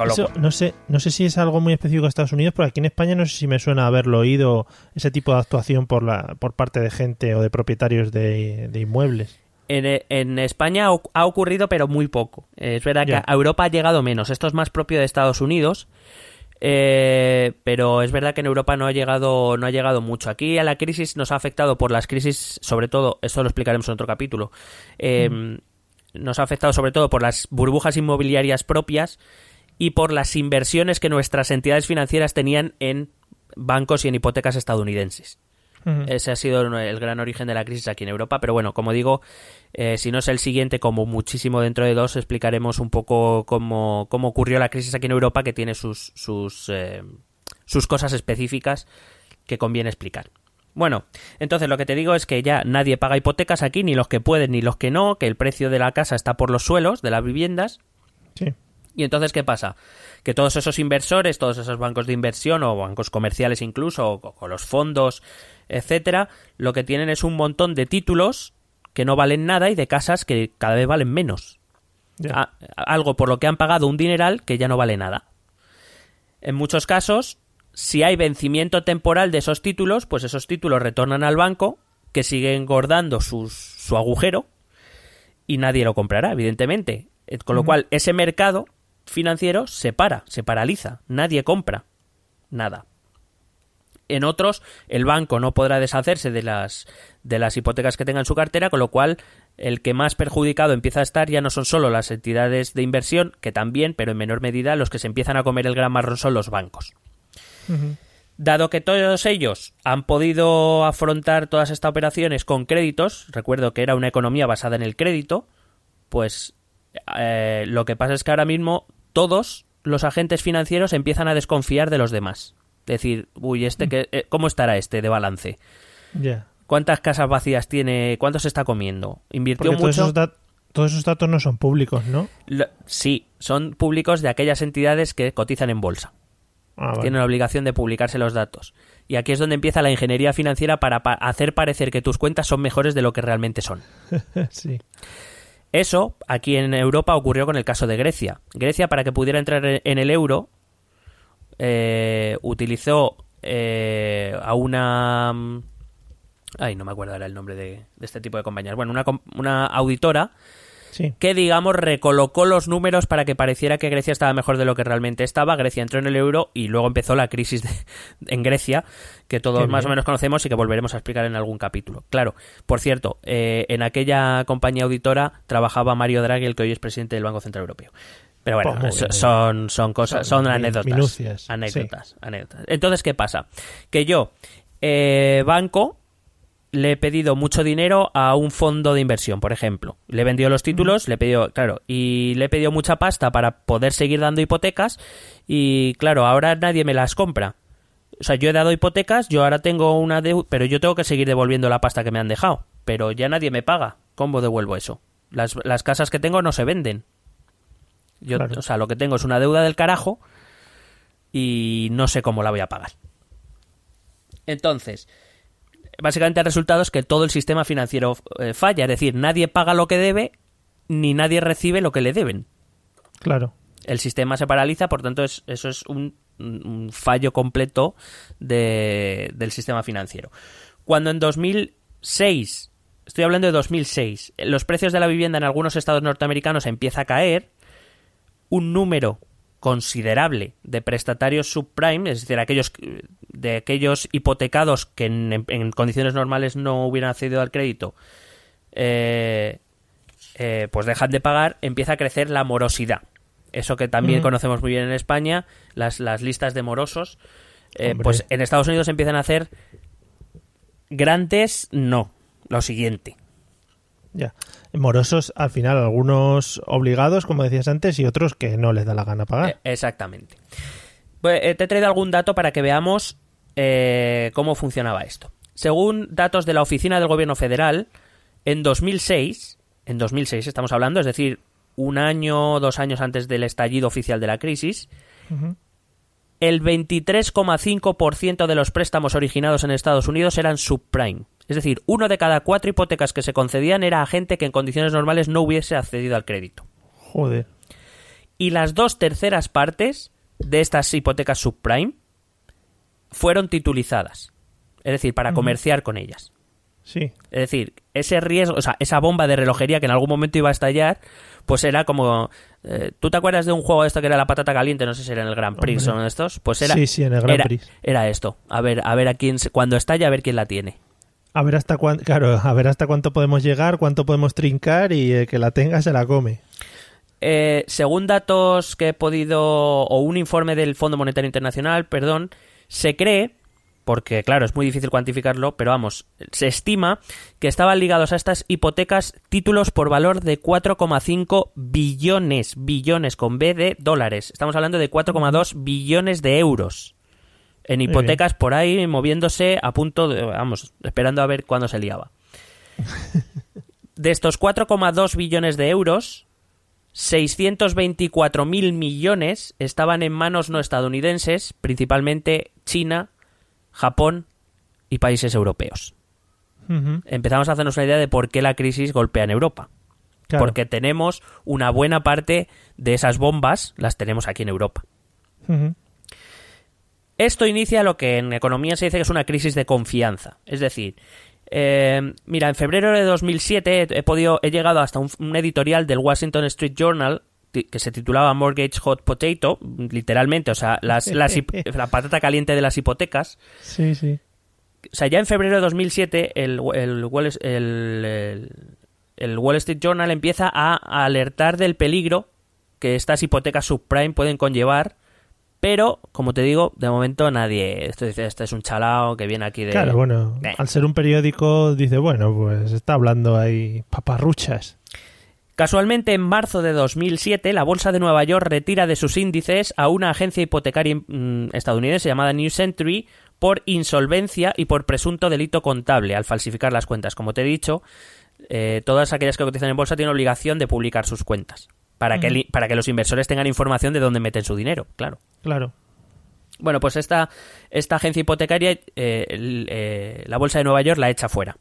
Speaker 1: Eso, no sé, no sé si es algo muy específico de Estados Unidos, pero aquí en España no sé si me suena haberlo oído ese tipo de actuación por la, por parte de gente o de propietarios de, de inmuebles.
Speaker 2: En, en España ha oc- ha ocurrido, pero muy poco. Eh, Es verdad que a Europa ha llegado menos. Esto es más propio de Estados Unidos. eh, pero es verdad que en Europa no ha llegado no ha llegado mucho aquí a la crisis nos ha afectado por las crisis sobre todo esto lo explicaremos en otro capítulo eh, nos ha afectado sobre todo por las burbujas inmobiliarias propias y por las inversiones que nuestras entidades financieras tenían en bancos y en hipotecas estadounidenses ese ha sido el gran origen de la crisis aquí en Europa. Pero bueno, como digo, eh, si no es el siguiente, como muchísimo dentro de dos, explicaremos un poco cómo, cómo ocurrió la crisis aquí en Europa, que tiene sus, sus, eh, sus cosas específicas que conviene explicar. Bueno, entonces lo que te digo es que ya nadie paga hipotecas aquí, ni los que pueden ni los que no, que el precio de la casa está por los suelos de las viviendas
Speaker 1: Sí.
Speaker 2: Y entonces, ¿qué pasa? Que todos esos inversores, todos esos bancos de inversión o bancos comerciales incluso, o, o los fondos, etcétera, lo que tienen es un montón de títulos que no valen nada y de casas que cada vez valen menos.
Speaker 1: Ya.
Speaker 2: A- algo por lo que han pagado un dineral que ya no vale nada. En muchos casos, si hay vencimiento temporal de esos títulos, pues esos títulos retornan al banco, que sigue engordando sus- su agujero, y nadie lo comprará, evidentemente. Eh, Con lo cual, ese mercado financiero se para, se paraliza, nadie compra nada. En otros, el banco no podrá deshacerse de las, de las hipotecas que tenga en su cartera, con lo cual el que más perjudicado empieza a estar ya no son solo las entidades de inversión, que también, pero en menor medida, los que se empiezan a comer el gran marrón son los bancos. Dado que todos ellos han podido afrontar todas estas operaciones con créditos, recuerdo que era una economía basada en el crédito, pues eh, lo que pasa es que ahora mismo todos los agentes financieros empiezan a desconfiar de los demás. Decir, uy, este que, eh, ¿cómo estará este de balance?
Speaker 1: Ya.
Speaker 2: ¿Cuántas casas vacías tiene? ¿Cuánto se está comiendo? ¿Invirtió
Speaker 1: Porque todos
Speaker 2: mucho?
Speaker 1: esos, dat- todos esos datos no son públicos, ¿no?
Speaker 2: Lo- sí, son públicos de aquellas entidades que cotizan en bolsa.
Speaker 1: Ah, vale.
Speaker 2: tienen la obligación de publicarse los datos. Y aquí es donde empieza la ingeniería financiera para pa- hacer parecer que tus cuentas son mejores de lo que realmente son.
Speaker 1: sí.
Speaker 2: Eso aquí en Europa ocurrió con el caso de Grecia. Grecia, para que pudiera entrar en el euro, eh, utilizó eh, a una... mm, Ay, no me acuerdo ahora el nombre de, este tipo de compañías. Bueno, una, una auditora
Speaker 1: Sí.
Speaker 2: que digamos recolocó los números para que pareciera que Grecia estaba mejor de lo que realmente estaba. Grecia entró en el euro y luego empezó la crisis de- en Grecia, que todos
Speaker 1: Qué
Speaker 2: más o menos conocemos y que volveremos a explicar en algún capítulo. Claro, por cierto, eh, en aquella compañía auditora trabajaba Mario Draghi, el que hoy es presidente del Banco Central Europeo. Pero bueno,
Speaker 1: Pues
Speaker 2: son, son cosas,
Speaker 1: Son
Speaker 2: anécdotas.
Speaker 1: minucias,
Speaker 2: Anécdotas, anécdotas. Entonces, ¿qué pasa? Que yo, eh, banco, le he pedido mucho dinero a un fondo de inversión, por ejemplo. Le he vendido los títulos, le he pedido, claro, y le he pedido mucha pasta para poder seguir dando hipotecas y claro, ahora nadie me las compra. O sea, yo he dado hipotecas, yo ahora tengo una deuda, pero yo tengo que seguir devolviendo la pasta que me han dejado. Pero ya nadie me paga. ¿Cómo devuelvo eso? Las, las casas que tengo no se venden. Yo,
Speaker 1: Claro.
Speaker 2: o sea, lo que tengo es una deuda del carajo y no sé cómo la voy a pagar. Entonces, básicamente el resultado es que todo el sistema financiero eh, falla, es decir, nadie paga lo que debe ni nadie recibe lo que le deben.
Speaker 1: Claro.
Speaker 2: El sistema se paraliza, por tanto, es, eso es un, un fallo completo de- del sistema financiero. Cuando en 2006, estoy hablando de 2006, los precios de la vivienda en algunos estados norteamericanos empieza a caer, un número considerable de prestatarios subprime, es decir, aquellos de aquellos hipotecados que en, en condiciones normales no hubieran accedido al crédito, eh, eh, pues dejan de pagar, empieza a crecer la morosidad. Eso que también conocemos muy bien en España, las, las listas de morosos. Eh, pues en Estados Unidos empiezan a hacer grandes, no, lo siguiente.
Speaker 1: Ya. Morosos, al final, algunos obligados, como decías antes, y otros que no les da la gana pagar.
Speaker 2: Eh, exactamente. Pues, eh, te he traído algún dato para que veamos eh, cómo funcionaba esto. Según datos de la Oficina del Gobierno Federal, en 2006, en 2006 estamos hablando, es decir, un año o dos años antes del estallido oficial de la crisis,
Speaker 1: Ujú.
Speaker 2: el 23,5% de los préstamos originados en Estados Unidos eran subprime. Es decir, uno de cada cuatro hipotecas que se concedían era a gente que en condiciones normales no hubiese accedido al crédito.
Speaker 1: Joder.
Speaker 2: Y las dos terceras partes de estas hipotecas subprime fueron titulizadas. Es decir, para comerciar con ellas.
Speaker 1: Sí.
Speaker 2: Es decir, ese riesgo, o sea, esa bomba de relojería que en algún momento iba a estallar, pues era como... eh, ¿Tú te acuerdas de un juego de esto que era la patata caliente? No sé si era en el Grand Prix o en estos. Pues era...
Speaker 1: Sí, sí, en el Grand
Speaker 2: era,
Speaker 1: Prix.
Speaker 2: Era esto. A ver, a ver a quién... Cuando estalla, a ver quién la tiene.
Speaker 1: A ver hasta cuánto, claro, a ver hasta cuánto podemos llegar, cuánto podemos trincar y que la tenga se la come.
Speaker 2: Eh, según datos que he podido, o un informe del Fondo Monetario Internacional, perdón, se cree, porque claro, es muy difícil cuantificarlo, pero vamos, se estima que estaban ligados a estas hipotecas títulos por valor de 4,5 billones, billones con B de dólares. Estamos hablando de 4,2 billones de euros. En hipotecas por ahí moviéndose a punto de, vamos, esperando a ver cuándo se liaba. De estos 4,2 billones de euros, 624.000 millones estaban en manos no estadounidenses, principalmente China, Japón y países europeos. Empezamos a hacernos una idea de por qué la crisis golpea en Europa.
Speaker 1: Claro.
Speaker 2: Porque tenemos una buena parte de esas bombas, las tenemos aquí en Europa. Esto inicia lo que en economía se dice que es una crisis de confianza. Es decir, eh, mira, en febrero de 2007 he, podido, he llegado hasta un, un editorial del Washington Street Journal que se titulaba Mortgage Hot Potato, literalmente, o sea, las, las hip- la patata caliente de las hipotecas.
Speaker 1: Sí, sí.
Speaker 2: O sea, ya en febrero de 2007 el, el, Wall, el- el- Wall Street Journal empieza a alertar del peligro que estas hipotecas subprime pueden conllevar, pero, como te digo, de momento nadie... Esto dice, este es un chalao que viene aquí de...
Speaker 1: Claro, bueno,
Speaker 2: Eh.
Speaker 1: al ser un periódico dice, bueno, pues está hablando ahí paparruchas.
Speaker 2: Casualmente, en marzo de 2007, la Bolsa de Nueva York retira de sus índices a una agencia hipotecaria mm, estadounidense llamada New Century por insolvencia y por presunto delito contable al falsificar las cuentas. Como te he dicho, eh, todas aquellas que cotizan en bolsa tienen obligación de publicar sus cuentas para, que, para que los inversores tengan información de dónde meten su dinero, claro.
Speaker 1: Claro.
Speaker 2: Bueno, pues esta, esta agencia hipotecaria, eh, el- eh, la Bolsa de Nueva York la echa fuera.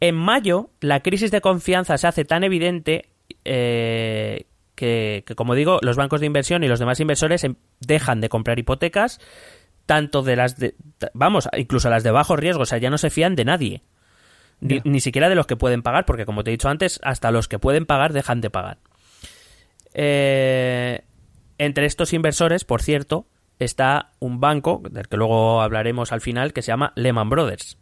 Speaker 2: En mayo, la crisis de confianza se hace tan evidente eh, que, que, como digo, los bancos de inversión y los demás inversores em- dejan de comprar hipotecas, tanto de las de. Vamos, incluso las de bajo riesgo, o sea, ya no se fían de nadie. Ni, siquiera de los que pueden pagar, porque como te he dicho antes, hasta los que pueden pagar dejan de pagar. Eh, entre estos inversores, por cierto, está un banco, del que luego hablaremos al final, que se llama Lehman Brothers.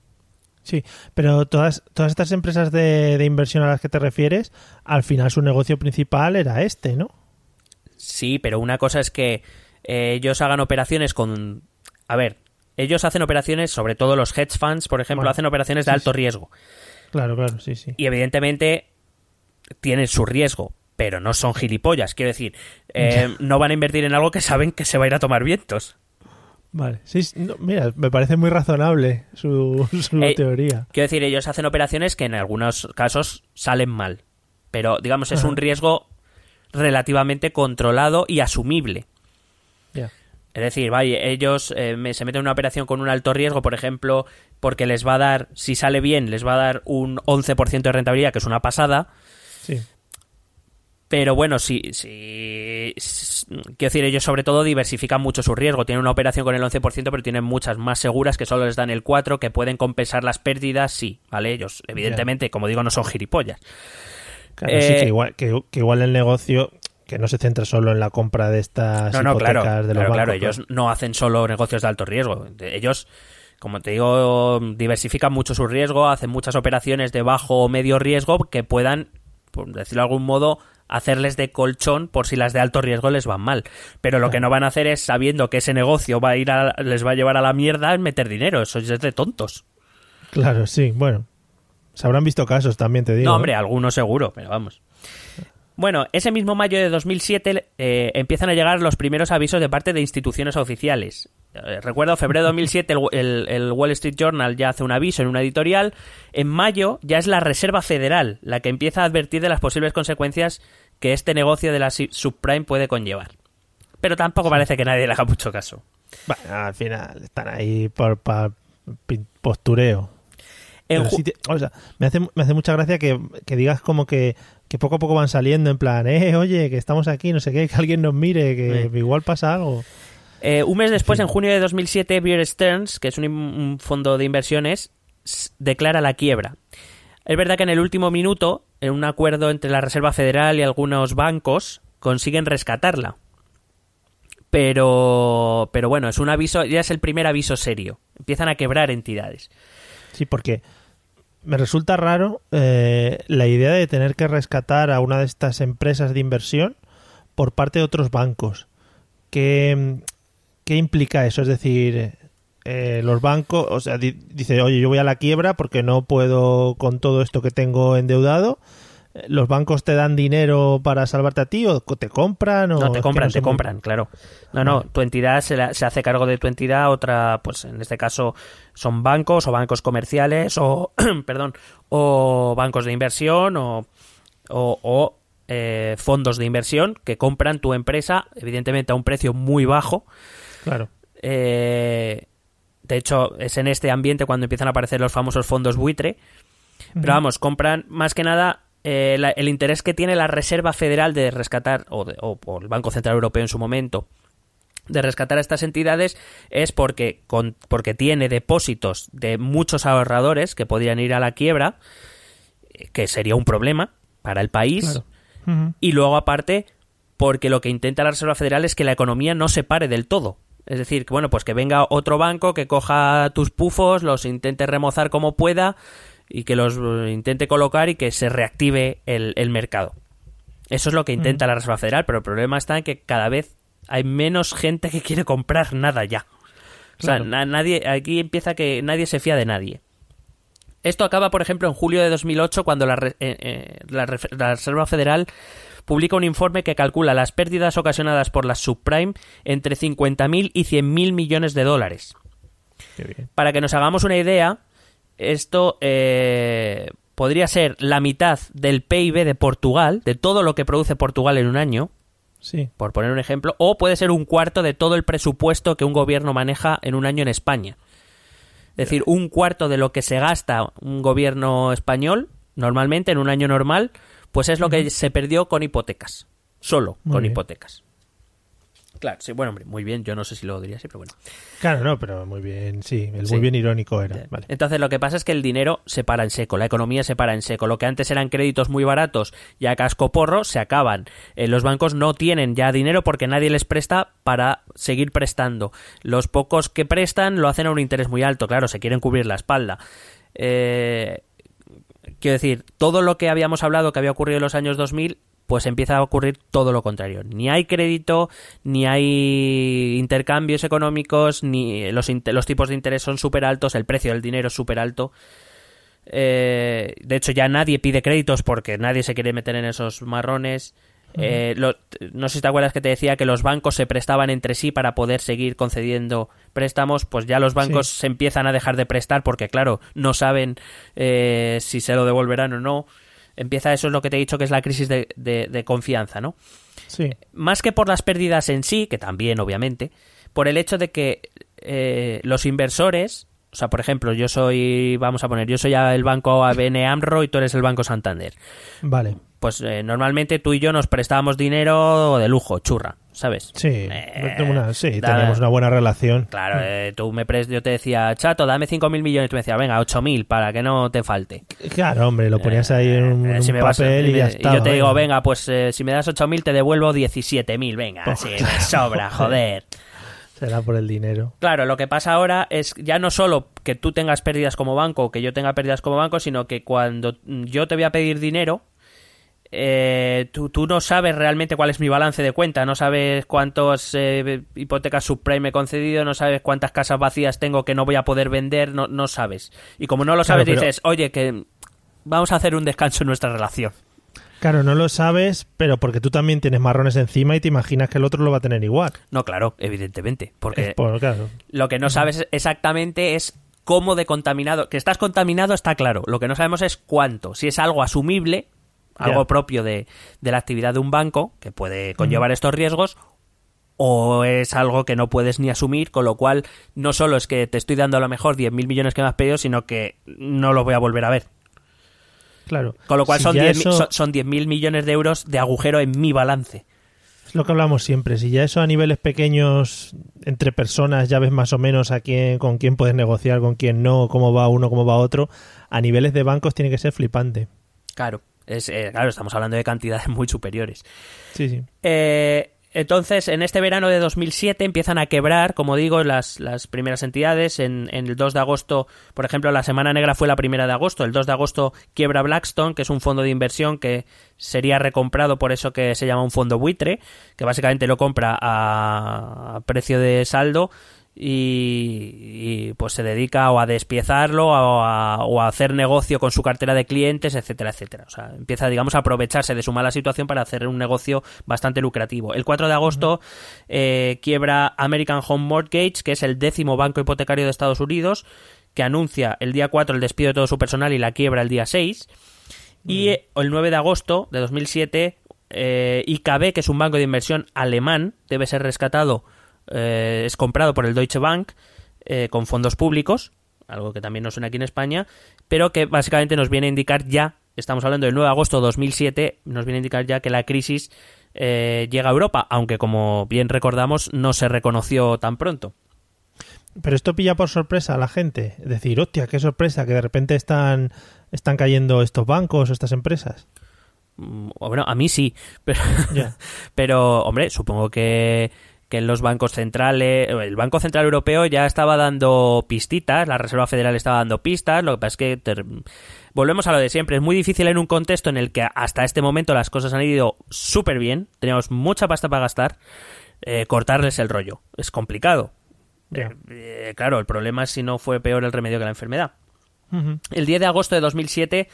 Speaker 1: Sí, pero todas, todas estas empresas de, de inversión a las que te refieres, al final su negocio principal era este, ¿no?
Speaker 2: Sí, pero una cosa es que eh, ellos hagan operaciones con... A ver, ellos hacen operaciones, sobre todo los hedge funds, por ejemplo,
Speaker 1: Bueno,
Speaker 2: hacen operaciones de
Speaker 1: sí,
Speaker 2: alto
Speaker 1: sí.
Speaker 2: riesgo.
Speaker 1: Claro, claro, sí, sí.
Speaker 2: Y evidentemente tienen su riesgo, pero no son gilipollas. Quiero decir, eh, no van a invertir en algo que saben que se va a ir a tomar vientos.
Speaker 1: Vale, sí, no, mira, me parece muy razonable su, su
Speaker 2: Eh,
Speaker 1: teoría.
Speaker 2: Quiero decir, ellos hacen operaciones que en algunos casos salen mal. Pero, digamos, es
Speaker 1: Ajá.
Speaker 2: un riesgo relativamente controlado y asumible.
Speaker 1: Ya.
Speaker 2: Es decir, vaya, ellos eh, se meten en una operación con un alto riesgo, por ejemplo, porque les va a dar, si sale bien, les va a dar un 11% de rentabilidad, que es una pasada.
Speaker 1: Sí,
Speaker 2: Pero bueno, si, si, s- quiero decir, ellos sobre todo diversifican mucho su riesgo. Tienen una operación con el 11%, pero tienen muchas más seguras que solo les dan el 4%, que pueden compensar las pérdidas, sí, ¿vale? Ellos, evidentemente, como digo, no son gilipollas.
Speaker 1: claro,
Speaker 2: Eh,
Speaker 1: sí, que igual, que, que igual el negocio que no se centra solo en la compra de estas
Speaker 2: No, no,
Speaker 1: hipotecas
Speaker 2: claro,
Speaker 1: de los
Speaker 2: claro, claro,
Speaker 1: bancos.
Speaker 2: ellos no hacen solo negocios de alto riesgo. Ellos, como te digo, diversifican mucho su riesgo, hacen muchas operaciones de bajo o medio riesgo que puedan, por decirlo de algún modo, hacerles de colchón por si las de alto riesgo les van mal. Pero lo que
Speaker 1: Claro.
Speaker 2: no van a hacer es, sabiendo que ese negocio va a ir a- les va a llevar a la mierda, en meter dinero. Eso es de tontos.
Speaker 1: Claro, sí, bueno. Se habrán visto casos también, te digo.
Speaker 2: No,
Speaker 1: ¿eh?
Speaker 2: hombre, algunos seguro, pero vamos. Bueno, ese mismo mayo de 2007 eh, empiezan a llegar los primeros avisos de parte de instituciones oficiales. Eh, recuerdo, febrero de 2007 el, el- el Wall Street Journal ya hace un aviso en una editorial. En mayo ya es la Reserva Federal la que empieza a advertir de las posibles consecuencias que este negocio de la subprime puede conllevar. Pero tampoco parece que nadie le haga mucho caso.
Speaker 1: Bueno, al final están ahí por, postureo. O sea, me hace, me hace mucha gracia que, que digas como que, que poco a poco van saliendo en plan, eh, oye, que estamos aquí, no sé qué, que alguien nos mire, que
Speaker 2: Sí.
Speaker 1: igual pasa algo.
Speaker 2: Eh, un mes después,
Speaker 1: Sí.
Speaker 2: en junio de 2007, Bear Stearns, que es un, un fondo de inversiones, declara la quiebra. Es verdad que en el último minuto, en un acuerdo entre la Reserva Federal y algunos bancos, consiguen rescatarla. Pero, pero bueno, es un aviso, ya es el primer aviso serio. Empiezan a quebrar entidades.
Speaker 1: Sí, porque me resulta raro eh, la idea de tener que rescatar a una de estas empresas de inversión por parte de otros bancos. ¿Qué, qué implica eso? Es decir, eh, los bancos, o sea, di- dice, oye, yo voy a la quiebra porque no puedo con todo esto que tengo endeudado. ¿Los bancos te dan dinero para salvarte a ti o te compran? O
Speaker 2: No, te compran,
Speaker 1: no
Speaker 2: te
Speaker 1: muy-
Speaker 2: compran, claro. No, no, tu entidad se, la- se hace cargo de tu entidad, otra, pues en este caso son bancos o bancos comerciales o, perdón, o bancos de inversión o, o, o, eh, fondos de inversión que compran tu empresa, evidentemente a un precio muy bajo.
Speaker 1: Claro.
Speaker 2: Eh, de hecho, es en este ambiente cuando empiezan a aparecer los famosos fondos buitre. Pero vamos, compran más que nada eh, la- el interés que tiene la Reserva Federal de rescatar, o, de- o- o el Banco Central Europeo en su momento, de rescatar a estas entidades es porque, con- porque tiene depósitos de muchos ahorradores que podrían ir a la quiebra, eh, que sería un problema para el país.
Speaker 1: Claro.
Speaker 2: Y luego, aparte, porque lo que intenta la Reserva Federal es que la economía no se pare del todo. Es decir, que bueno, pues que venga otro banco que coja tus pufos, los intente remozar como pueda y que los eh, intente colocar y que se reactive el, el mercado. Eso es lo que intenta la Reserva Federal, pero el problema está en que cada vez hay menos gente que quiere comprar nada ya. O sea,
Speaker 1: Claro.
Speaker 2: na- nadie, aquí empieza que nadie se fía de nadie. Esto acaba, por ejemplo, en julio de 2008, cuando la, re- eh, eh, la Reserva Federal publica un informe que calcula las pérdidas ocasionadas por las subprime entre 50.000 y 100.000 millones de dólares.
Speaker 1: Qué bien.
Speaker 2: Para que nos hagamos una idea, esto eh, podría ser la mitad del PIB de Portugal, de todo lo que produce Portugal en un año,
Speaker 1: Sí.
Speaker 2: por poner un ejemplo, o puede ser un cuarto de todo el presupuesto que un gobierno maneja en un año en España. Es decir, un cuarto de lo que se gasta un gobierno español, normalmente en un año normal, pues es lo que se perdió con hipotecas. Solo
Speaker 1: Muy
Speaker 2: con
Speaker 1: bien.
Speaker 2: hipotecas. Claro, sí, bueno, hombre, muy bien, yo no sé si lo diría así, pero bueno.
Speaker 1: Claro, no, pero muy bien, sí. El
Speaker 2: Sí.
Speaker 1: muy bien irónico era. Vale.
Speaker 2: Entonces lo que pasa es que el dinero se para en seco, la economía se para en seco. Lo que antes eran créditos muy baratos y a casco porro se acaban. Eh, los bancos no tienen ya dinero porque nadie les presta para seguir prestando. Los pocos que prestan lo hacen a un interés muy alto, claro, se quieren cubrir la espalda. Eh, quiero decir, todo lo que habíamos hablado que había ocurrido en los años 2000 pues empieza a ocurrir todo lo contrario. Ni hay crédito, ni hay intercambios económicos, ni los, tipos de interés son súper altos, el precio del dinero es súper alto. Eh, de hecho, ya nadie pide créditos porque nadie se quiere meter en esos marrones. Eh, lo- no sé si te acuerdas que te decía que los bancos se prestaban entre sí para poder seguir concediendo préstamos, pues ya los bancos
Speaker 1: Sí.
Speaker 2: se empiezan a dejar de prestar porque, claro, no saben eh, si se lo devolverán o no. Empieza eso es lo que te he dicho que es la crisis de, de- de confianza, ¿no?
Speaker 1: Sí.
Speaker 2: Más que por las pérdidas en sí, que también, obviamente, por el hecho de que eh, los inversores, o sea, por ejemplo, yo soy, vamos a poner, yo soy el banco ABN AMRO y tú eres el banco Santander.
Speaker 1: Vale.
Speaker 2: Pues eh, normalmente tú y yo nos prestábamos dinero de lujo, churra, ¿sabes?
Speaker 1: Sí.
Speaker 2: Eh,
Speaker 1: una- sí,
Speaker 2: da-
Speaker 1: teníamos una buena relación.
Speaker 2: Claro, eh, tú me pres yo te decía, chato, dame 5.000 millones, y tú me decías, venga, 8.000 para que no te falte.
Speaker 1: Claro, hombre, lo ponías ahí en un,
Speaker 2: Eh,
Speaker 1: en
Speaker 2: si
Speaker 1: un
Speaker 2: me vas-
Speaker 1: papel y
Speaker 2: me-
Speaker 1: ya está.
Speaker 2: yo te digo, venga, pues eh, si me das 8.000 te devuelvo 17.000, venga,
Speaker 1: Pues,
Speaker 2: sí, me sobra, joder.
Speaker 1: Será por el dinero.
Speaker 2: Claro, lo que pasa ahora es ya no solo que tú tengas pérdidas como banco o que yo tenga pérdidas como banco, sino que cuando yo te voy a pedir dinero, eh, tú, tú no sabes realmente cuál es mi balance de cuenta, no sabes cuántas eh, hipotecas subprime he concedido, no sabes cuántas casas vacías tengo que no voy a poder vender, no, no sabes. Y como no lo
Speaker 1: Claro,
Speaker 2: sabes,
Speaker 1: pero-
Speaker 2: dices, oye, que vamos a hacer un descanso en nuestra relación.
Speaker 1: Claro, no lo sabes, pero porque tú también tienes marrones encima y te imaginas que el otro lo va a tener igual.
Speaker 2: No, claro, evidentemente, porque
Speaker 1: Es por- claro.
Speaker 2: Lo que no sabes exactamente es cómo de contaminado. Que estás contaminado está claro. Lo que no sabemos es cuánto. Si es algo asumible, algo propio de, de la actividad de un banco, que puede conllevar estos riesgos, o es algo que no puedes ni asumir, con lo cual no solo es que te estoy dando a lo mejor 10.000 millones que me has pedido, sino que no los voy a volver a ver.
Speaker 1: Claro.
Speaker 2: Con lo cual
Speaker 1: Si
Speaker 2: son
Speaker 1: ya
Speaker 2: 10.000
Speaker 1: eso-
Speaker 2: son- son 10.000 millones de euros de agujero en mi balance.
Speaker 1: Es lo que hablamos siempre. Si ya eso a niveles pequeños, entre personas, ya ves más o menos a quién, con quién puedes negociar, con quién no, cómo va uno, cómo va otro, a niveles de bancos tiene que ser flipante.
Speaker 2: Claro, es, eh, claro estamos hablando de cantidades muy superiores.
Speaker 1: Sí, sí.
Speaker 2: Eh, entonces, en este verano de 2007 empiezan a quebrar, como digo, las, las primeras entidades. En, en el 2 de agosto, por ejemplo, la Semana Negra fue la primera de agosto. El 2 de agosto quiebra Blackstone, que es un fondo de inversión que sería recomprado, por eso que se llama un fondo buitre, que básicamente lo compra a, a precio de saldo y, y, pues se dedica o a despiezarlo o a, o a hacer negocio con su cartera de clientes, etcétera, etcétera. O sea, empieza, digamos, a aprovecharse de su mala situación para hacer un negocio bastante lucrativo. El 4 de agosto eh, quiebra American Home Mortgage, que es el décimo banco hipotecario de Estados Unidos, que anuncia el día 4 el despido de todo su personal y la quiebra el día 6. Y eh, el 9 de agosto de 2007 eh, IKB, que es un banco de inversión alemán, debe ser rescatado, eh, es comprado por el Deutsche Bank eh, con fondos públicos, algo que también no suena aquí en España, pero que básicamente nos viene a indicar ya, estamos hablando del 9 de agosto de 2007, nos viene a indicar ya que la crisis eh, llega a Europa, aunque como bien recordamos no se reconoció tan pronto.
Speaker 1: Pero esto pilla por sorpresa a la gente. Es decir, hostia, qué sorpresa, que de repente están, están cayendo estos bancos o estas empresas.
Speaker 2: Mm, Bueno, a mí sí, pero hombre, supongo que, que los bancos centrales, el Banco Central Europeo ya estaba dando pistitas, la Reserva Federal estaba dando pistas, lo que pasa es que volvemos a lo de siempre, es muy difícil en un contexto en el que hasta este momento las cosas han ido súper bien, teníamos mucha pasta para gastar, eh, cortarles el rollo, es complicado. Eh, claro, el problema es si no fue peor el remedio que la enfermedad. El 10 de agosto de 2007,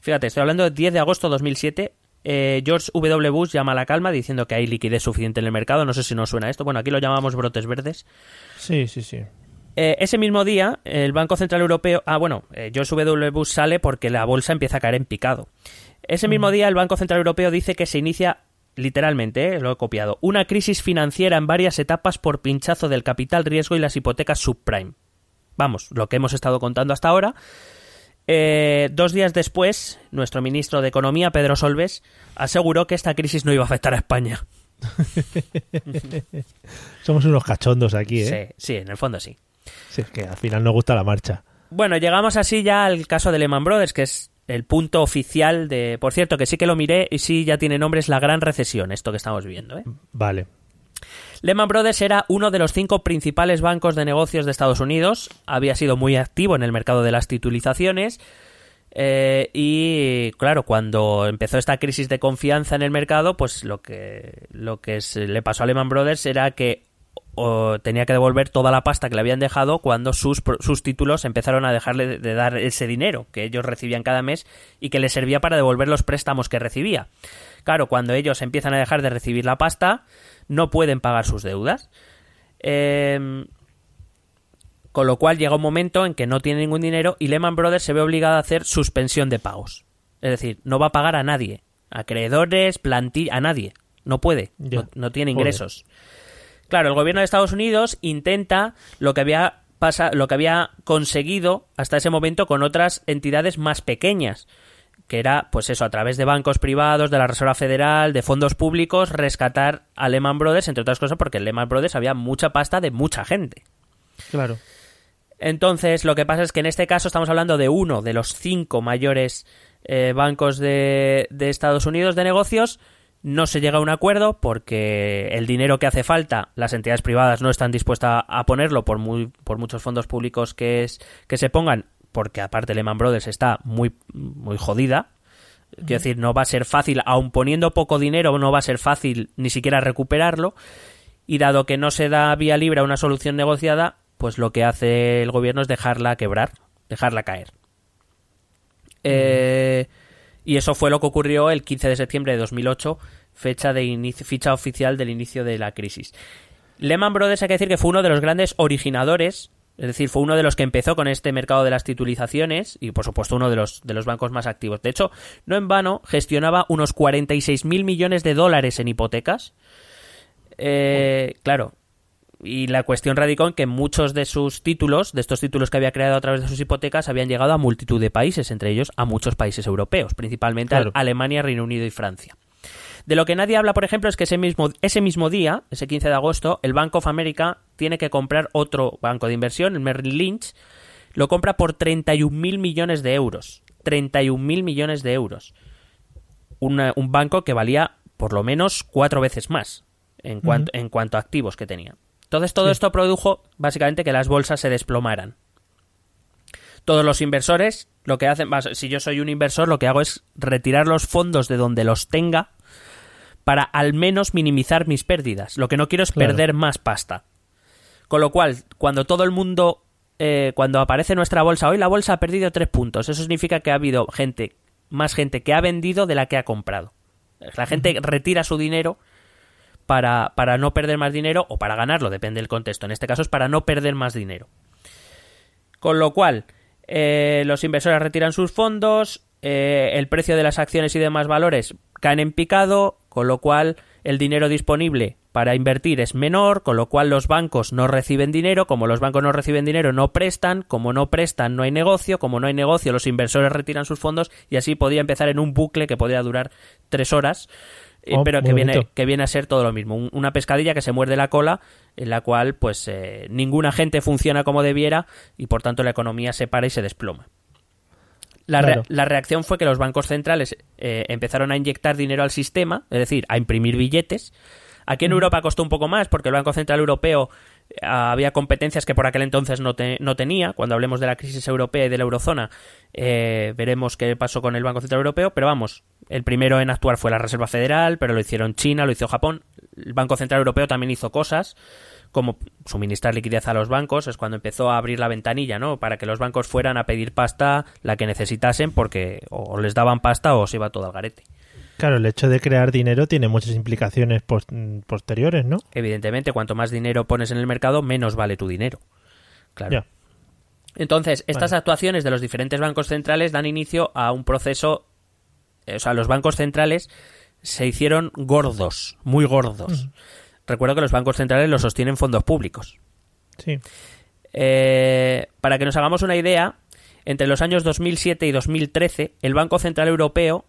Speaker 2: fíjate, estoy hablando del 10 de agosto de 2007, eh, George W. Bush llama a la calma diciendo que hay liquidez suficiente en el mercado. No sé si nos suena esto. Bueno, aquí lo llamamos brotes verdes.
Speaker 1: Sí, sí, sí.
Speaker 2: Eh, ese mismo día, el Banco Central Europeo. Ah, bueno, eh, George W. Bush sale porque la bolsa empieza a caer en picado. Ese mismo día, el Banco Central Europeo dice que se inicia, literalmente, lo he copiado, una crisis financiera en varias etapas por pinchazo del capital riesgo y las hipotecas subprime. Vamos, lo que hemos estado contando hasta ahora. Eh, dos días después, nuestro ministro de Economía, Pedro Solbes, aseguró que esta crisis no iba a afectar a España.
Speaker 1: Somos unos cachondos aquí, ¿eh?
Speaker 2: Sí, sí, en el fondo sí.
Speaker 1: Sí, es que al final nos gusta la marcha.
Speaker 2: Bueno, llegamos así ya al caso de Lehman Brothers, que es el punto oficial de... Por cierto, que sí que lo miré y sí ya tiene nombre, es la gran recesión, esto que estamos viendo. ¿eh?
Speaker 1: Vale.
Speaker 2: Lehman Brothers era uno de los cinco principales bancos de negocios de Estados Unidos, había sido muy activo en el mercado de las titulizaciones eh, y claro, cuando empezó esta crisis de confianza en el mercado, pues lo que, lo que se le pasó a Lehman Brothers era que o tenía que devolver toda la pasta que le habían dejado cuando sus, sus títulos empezaron a dejarle de, de dar ese dinero que ellos recibían cada mes y que les servía para devolver los préstamos que recibía. Claro, cuando ellos empiezan a dejar de recibir la pasta, no pueden pagar sus deudas. Em, con lo cual llega un momento en que no tiene ningún dinero y Lehman Brothers se ve obligada a hacer suspensión de pagos. Es decir, no va a pagar a nadie, acreedores, plantilla, a nadie. No puede, no, no tiene
Speaker 1: Joder.
Speaker 2: ingresos. Claro, el gobierno de Estados Unidos intenta lo que había pasa, lo que había conseguido hasta ese momento con otras entidades más pequeñas, que era, pues eso, a través de bancos privados, de la Reserva Federal, de fondos públicos, rescatar a Lehman Brothers, entre otras cosas, porque en Lehman Brothers había mucha pasta de mucha gente.
Speaker 1: Claro.
Speaker 2: Entonces, lo que pasa es que en este caso estamos hablando de uno de los cinco mayores eh, bancos de, de Estados Unidos de negocios. No se llega a un acuerdo porque el dinero que hace falta, las entidades privadas no están dispuestas a ponerlo por, muy, por muchos fondos públicos que, es, que se pongan, porque aparte Lehman Brothers está muy, muy jodida. Quiero decir, no va a ser fácil, aun poniendo poco dinero, no va a ser fácil ni siquiera recuperarlo. Y dado que no se da vía libre a una solución negociada, pues lo que hace el gobierno es dejarla quebrar, dejarla caer. Eh, y eso fue lo que ocurrió el 15 de septiembre de 2008, fecha, de inicio, ficha oficial del inicio de la crisis. Lehman Brothers hay que decir que fue uno de los grandes originadores, es decir, fue uno de los que empezó con este mercado de las titulizaciones y por supuesto uno de los, de los bancos más activos. De hecho, no en vano, gestionaba unos 46 mil millones de dólares en hipotecas. Eh, claro, y la cuestión radicó en que muchos de sus títulos, de estos títulos que había creado a través de sus hipotecas, habían llegado a multitud de países, entre ellos a muchos países europeos, principalmente a. Alemania, Reino Unido y Francia. De lo que nadie habla, por ejemplo, es que ese mismo, ese mismo día, ese 15 de agosto, el Bank of America tiene que comprar otro banco de inversión, el Merrill Lynch, lo compra por 31.000 millones de euros. 31.000 millones de euros. Una- un banco que valía por lo menos cuatro veces más en, cuanto, en cuanto a activos que tenía. Entonces todo
Speaker 1: Sí.
Speaker 2: esto produjo básicamente que las bolsas se desplomaran. Todos los inversores lo que hacen, si yo soy un inversor, lo que hago es retirar los fondos de donde los tenga para al menos minimizar mis pérdidas. Lo que no quiero es
Speaker 1: Claro.
Speaker 2: perder más pasta. Con lo cual, cuando todo el mundo, eh, cuando aparece nuestra bolsa, hoy la bolsa ha perdido tres puntos. Eso significa que ha habido gente, más gente que ha vendido de la que ha comprado. La gente retira su dinero para, para no perder más dinero o para ganarlo, depende del contexto. En este caso es para no perder más dinero. Con lo cual, eh, los inversores retiran sus fondos, eh, el precio de las acciones y demás valores caen en picado, con lo cual el dinero disponible para invertir es menor, con lo cual los bancos no reciben dinero, como los bancos no reciben dinero no prestan, como no prestan no hay negocio, como no hay negocio los inversores retiran sus fondos y así podría empezar en un bucle que podría durar tres horas. eh,
Speaker 1: Oh,
Speaker 2: pero que viene, que viene a ser todo lo mismo, un- una pescadilla que se muerde la cola, en la cual pues eh, ninguna gente funciona como debiera y por tanto la economía se para y se desploma. La,
Speaker 1: Claro.
Speaker 2: rea- la reacción fue que los bancos centrales eh, empezaron a inyectar dinero al sistema, es decir, a imprimir billetes. Aquí en Europa costó un poco más porque el Banco Central Europeo eh, había competencias que por aquel entonces no, te- no tenía. Cuando hablemos de la crisis europea y de la eurozona, eh, veremos qué pasó con el Banco Central Europeo. Pero vamos, el primero en actuar fue la Reserva Federal, pero lo hicieron China, lo hizo Japón. El Banco Central Europeo también hizo cosas como suministrar liquidez a los bancos, es cuando empezó a abrir la ventanilla, ¿no? Para que los bancos fueran a pedir pasta la que necesitasen porque o les daban pasta o se iba todo al garete.
Speaker 1: Claro, el hecho de crear dinero tiene muchas implicaciones pos- posteriores, ¿no?
Speaker 2: Evidentemente, cuanto más dinero pones en el mercado, menos vale tu dinero. Claro.
Speaker 1: Ya.
Speaker 2: Entonces, estas
Speaker 1: Vale.
Speaker 2: actuaciones de los diferentes bancos centrales dan inicio a un proceso. eh, O sea, los bancos centrales se hicieron gordos, muy gordos. Recuerdo que los bancos centrales los sostienen fondos públicos.
Speaker 1: Sí.
Speaker 2: Eh, para que nos hagamos una idea, entre los años 2007 y 2013, el Banco Central Europeo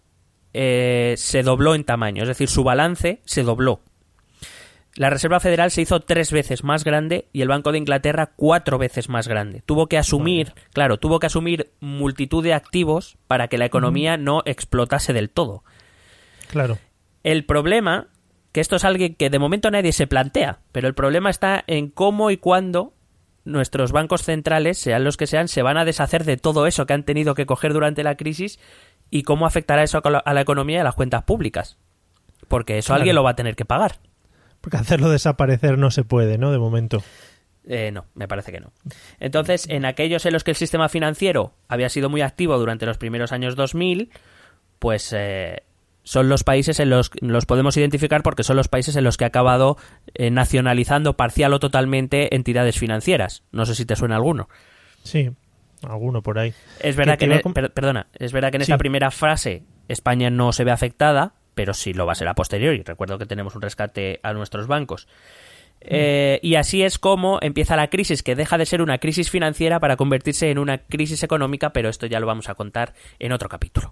Speaker 2: eh, se dobló en tamaño, es decir, su balance se dobló. La Reserva Federal se hizo tres veces más grande y el Banco de Inglaterra cuatro veces más grande. Tuvo que asumir, claro, tuvo que asumir multitud de activos para que la economía no explotase del todo.
Speaker 1: Claro.
Speaker 2: El problema, que esto es algo que de momento nadie se plantea, pero el problema está en cómo y cuándo nuestros bancos centrales, sean los que sean, se van a deshacer de todo eso que han tenido que coger durante la crisis y cómo afectará eso a la- economía y a las cuentas públicas. Porque eso
Speaker 1: Claro.
Speaker 2: alguien lo va a tener que pagar.
Speaker 1: Porque hacerlo desaparecer no se puede, ¿no? De momento.
Speaker 2: Eh, no, me parece que no. Entonces, en aquellos en los que el sistema financiero había sido muy activo durante los primeros años 2000, pues eh, son los países en los los podemos identificar porque son los países en los que ha acabado eh, nacionalizando parcial o totalmente entidades financieras. No sé si te suena alguno.
Speaker 1: Sí. Alguno por ahí.
Speaker 2: Es verdad
Speaker 1: Que
Speaker 2: que, en e- per- perdona, es verdad que en
Speaker 1: Sí.
Speaker 2: esta primera frase España no se ve afectada, pero sí lo va a ser a posteriori. Recuerdo que tenemos un rescate a nuestros bancos. Eh, y así es como empieza la crisis, que deja de ser una crisis financiera para convertirse en una crisis económica, pero esto ya lo vamos a contar en otro capítulo.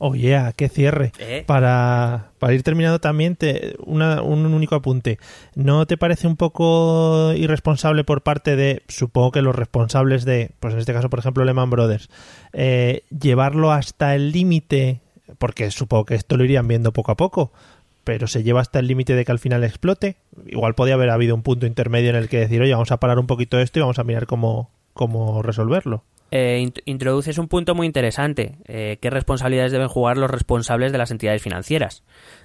Speaker 1: Oh, yeah, qué cierre.
Speaker 2: ¿Eh?
Speaker 1: Para, para ir terminando también, te- una- un único apunte. ¿No te parece un poco irresponsable por parte de, supongo que los responsables de, pues en este caso, por ejemplo, Lehman Brothers, eh, llevarlo hasta el límite, porque supongo que esto lo irían viendo poco a poco, pero se lleva hasta el límite de que al final explote? Igual podía haber habido un punto intermedio en el que decir, oye, vamos a parar un poquito esto y vamos a mirar cómo, cómo resolverlo.
Speaker 2: Eh, int- introduces un punto muy interesante. Eh, ¿Qué responsabilidades deben jugar los responsables de las entidades financieras?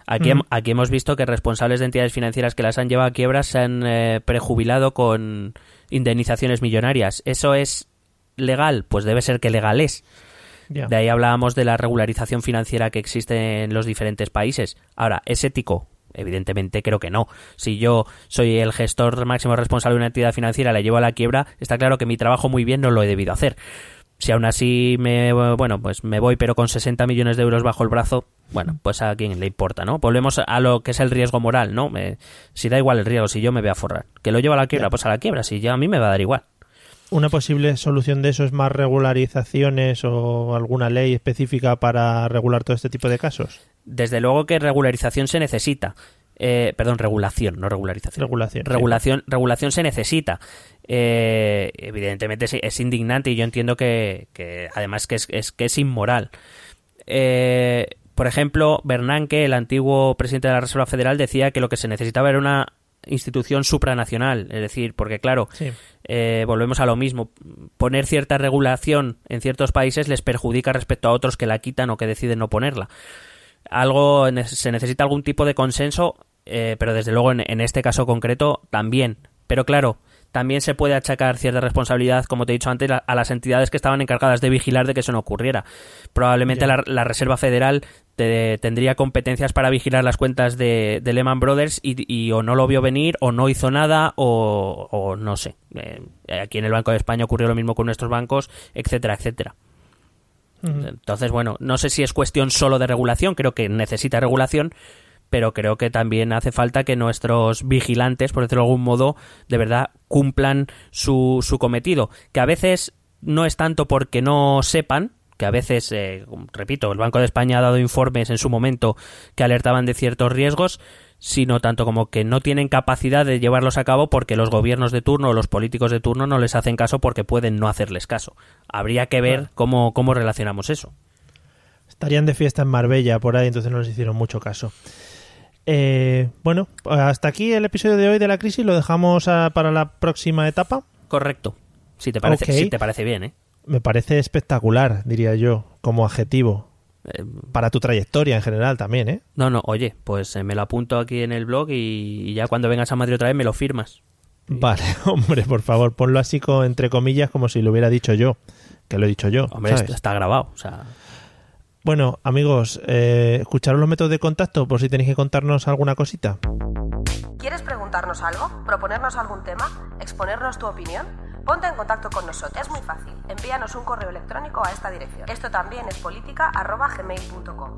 Speaker 2: Aquí, aquí hemos visto que responsables de entidades financieras que las han llevado a quiebra se han eh, prejubilado con indemnizaciones millonarias. ¿Eso es legal? Pues debe ser que legal es. De ahí hablábamos de la regularización financiera que existe en los diferentes países. Ahora, ¿es ético? Evidentemente creo que no. Si yo soy el gestor máximo responsable de una entidad financiera, la llevo a la quiebra, está claro que mi trabajo muy bien no lo he debido hacer. Si aún así me bueno, pues me voy pero con 60 millones de euros bajo el brazo, bueno, pues a quién le importa, ¿no? Volvemos a lo que es el riesgo moral, ¿no? Me- si da igual el riesgo, si yo me voy a forrar. Que lo llevo a la quiebra, pues a la quiebra, si ya a mí me va a dar igual.
Speaker 1: Una posible solución de eso es más regularizaciones o alguna ley específica para regular todo este tipo de casos.
Speaker 2: Desde luego que regularización se necesita. Eh, perdón, regulación, no regularización.
Speaker 1: Regulación. sí.
Speaker 2: regulación, regulación se necesita. Eh, evidentemente es, es indignante y yo entiendo que, que además que es, es- que es inmoral. Eh, por ejemplo, Bernanke, el antiguo presidente de la Reserva Federal, decía que lo que se necesitaba era una institución supranacional, es decir, porque claro,
Speaker 1: Sí.
Speaker 2: eh, volvemos a lo mismo. Poner cierta regulación en ciertos países les perjudica respecto a otros que la quitan o que deciden no ponerla. Algo se necesita algún tipo de consenso, eh, pero desde luego en, en este caso concreto también. Pero claro, también se puede achacar cierta responsabilidad, como te he dicho antes, a, las entidades que estaban encargadas de vigilar de que eso no ocurriera. Probablemente la, la Reserva Federal te- tendría competencias para vigilar las cuentas de, de Lehman Brothers y, y o no lo vio venir o no hizo nada o, o no sé. Eh, aquí en el Banco de España ocurrió lo mismo con nuestros bancos, etcétera, etcétera. Entonces, bueno, no sé si es cuestión solo de regulación, creo que necesita regulación, pero creo que también hace falta que nuestros vigilantes, por decirlo de algún modo, de verdad cumplan su, su cometido, que a veces no es tanto porque no sepan, que a veces, eh, repito, el Banco de España ha dado informes en su momento que alertaban de ciertos riesgos, sino tanto como que no tienen capacidad de llevarlos a cabo porque los gobiernos de turno o los políticos de turno no les hacen caso porque pueden no hacerles caso. Habría que ver cómo, cómo relacionamos eso.
Speaker 1: Estarían de fiesta en Marbella por ahí, entonces no les hicieron mucho caso. Eh, bueno, hasta aquí el episodio de hoy de la crisis. Lo dejamos a- para la próxima etapa.
Speaker 2: Correcto. Si te parece, si te parece bien, ¿eh?
Speaker 1: Me parece espectacular, diría yo, como adjetivo.
Speaker 2: Eh,
Speaker 1: Para tu trayectoria en general también, ¿eh?
Speaker 2: No, no, oye, pues eh, me lo apunto aquí en el blog y, y ya cuando vengas a Madrid otra vez me lo firmas.
Speaker 1: Vale, hombre, por favor, ponlo así con, entre comillas como si lo hubiera dicho yo, que lo he dicho yo.
Speaker 2: Hombre,
Speaker 1: ¿sabes?
Speaker 2: está grabado, o sea...
Speaker 1: Bueno, amigos, eh, escucharos los métodos de contacto por si tenéis que contarnos alguna cosita.
Speaker 4: ¿Quieres preguntarnos algo? ¿Proponernos algún tema? ¿Exponernos tu opinión? Ponte en contacto con nosotros. Es muy fácil. Envíanos un correo electrónico a esta dirección. Esto también es política arroba gmail.com.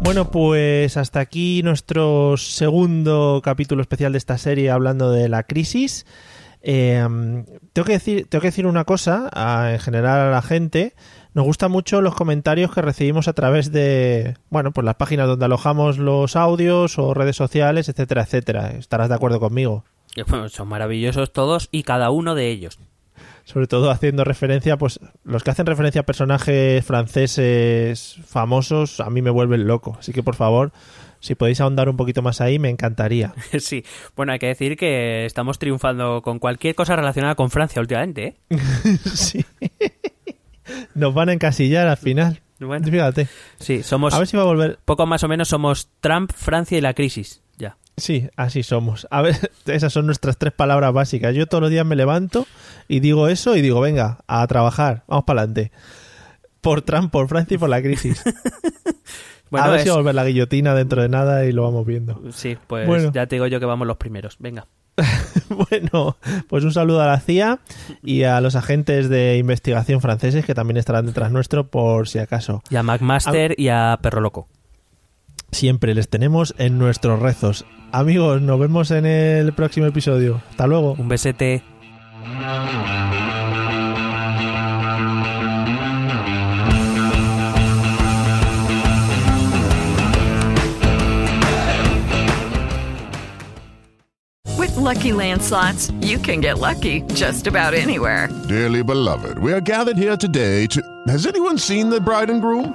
Speaker 1: Bueno, pues hasta aquí nuestro segundo capítulo especial de esta serie hablando de la crisis. Eh, tengo, que decir, tengo que decir una cosa a- en general a la gente. Nos gustan mucho los comentarios que recibimos a través de, bueno, pues las páginas donde alojamos los audios o redes sociales, etcétera, etcétera. Estarás de acuerdo conmigo.
Speaker 2: son maravillosos todos y cada uno de ellos.
Speaker 1: Sobre todo haciendo referencia, pues los que hacen referencia a personajes franceses famosos, a mí me vuelven loco. Así que por favor, si podéis ahondar un poquito más ahí, me encantaría.
Speaker 2: sí, bueno, hay que decir que estamos triunfando con cualquier cosa relacionada con Francia últimamente, ¿eh?
Speaker 1: sí. Nos van a encasillar al final.
Speaker 2: Bueno.
Speaker 1: Fíjate.
Speaker 2: Sí, somos...
Speaker 1: A ver si va a volver.
Speaker 2: Poco más o menos somos Trump, Francia y la crisis.
Speaker 1: Sí, así somos. A ver, esas son nuestras tres palabras básicas. Yo todos los días me levanto y digo eso y digo, venga, a trabajar, vamos para adelante. Por Trump, por Francia y por la crisis.
Speaker 2: Bueno,
Speaker 1: a ver
Speaker 2: es-
Speaker 1: si va a volver la guillotina dentro de nada y lo vamos viendo.
Speaker 2: Sí, pues
Speaker 1: Bueno.
Speaker 2: ya te digo yo que vamos los primeros. Venga.
Speaker 1: Bueno, pues un saludo a la CIA y a los agentes de investigación franceses que también estarán detrás nuestro por si acaso.
Speaker 2: Y a McMaster y a Perro Loco.
Speaker 1: Siempre les tenemos en nuestros rezos. Amigos, nos vemos en el próximo episodio. Hasta luego.
Speaker 2: Un besete.
Speaker 5: With Lucky Land slots, you can get lucky just about anywhere.
Speaker 6: Dearly beloved, we are gathered here today to. Has anyone seen the bride and groom?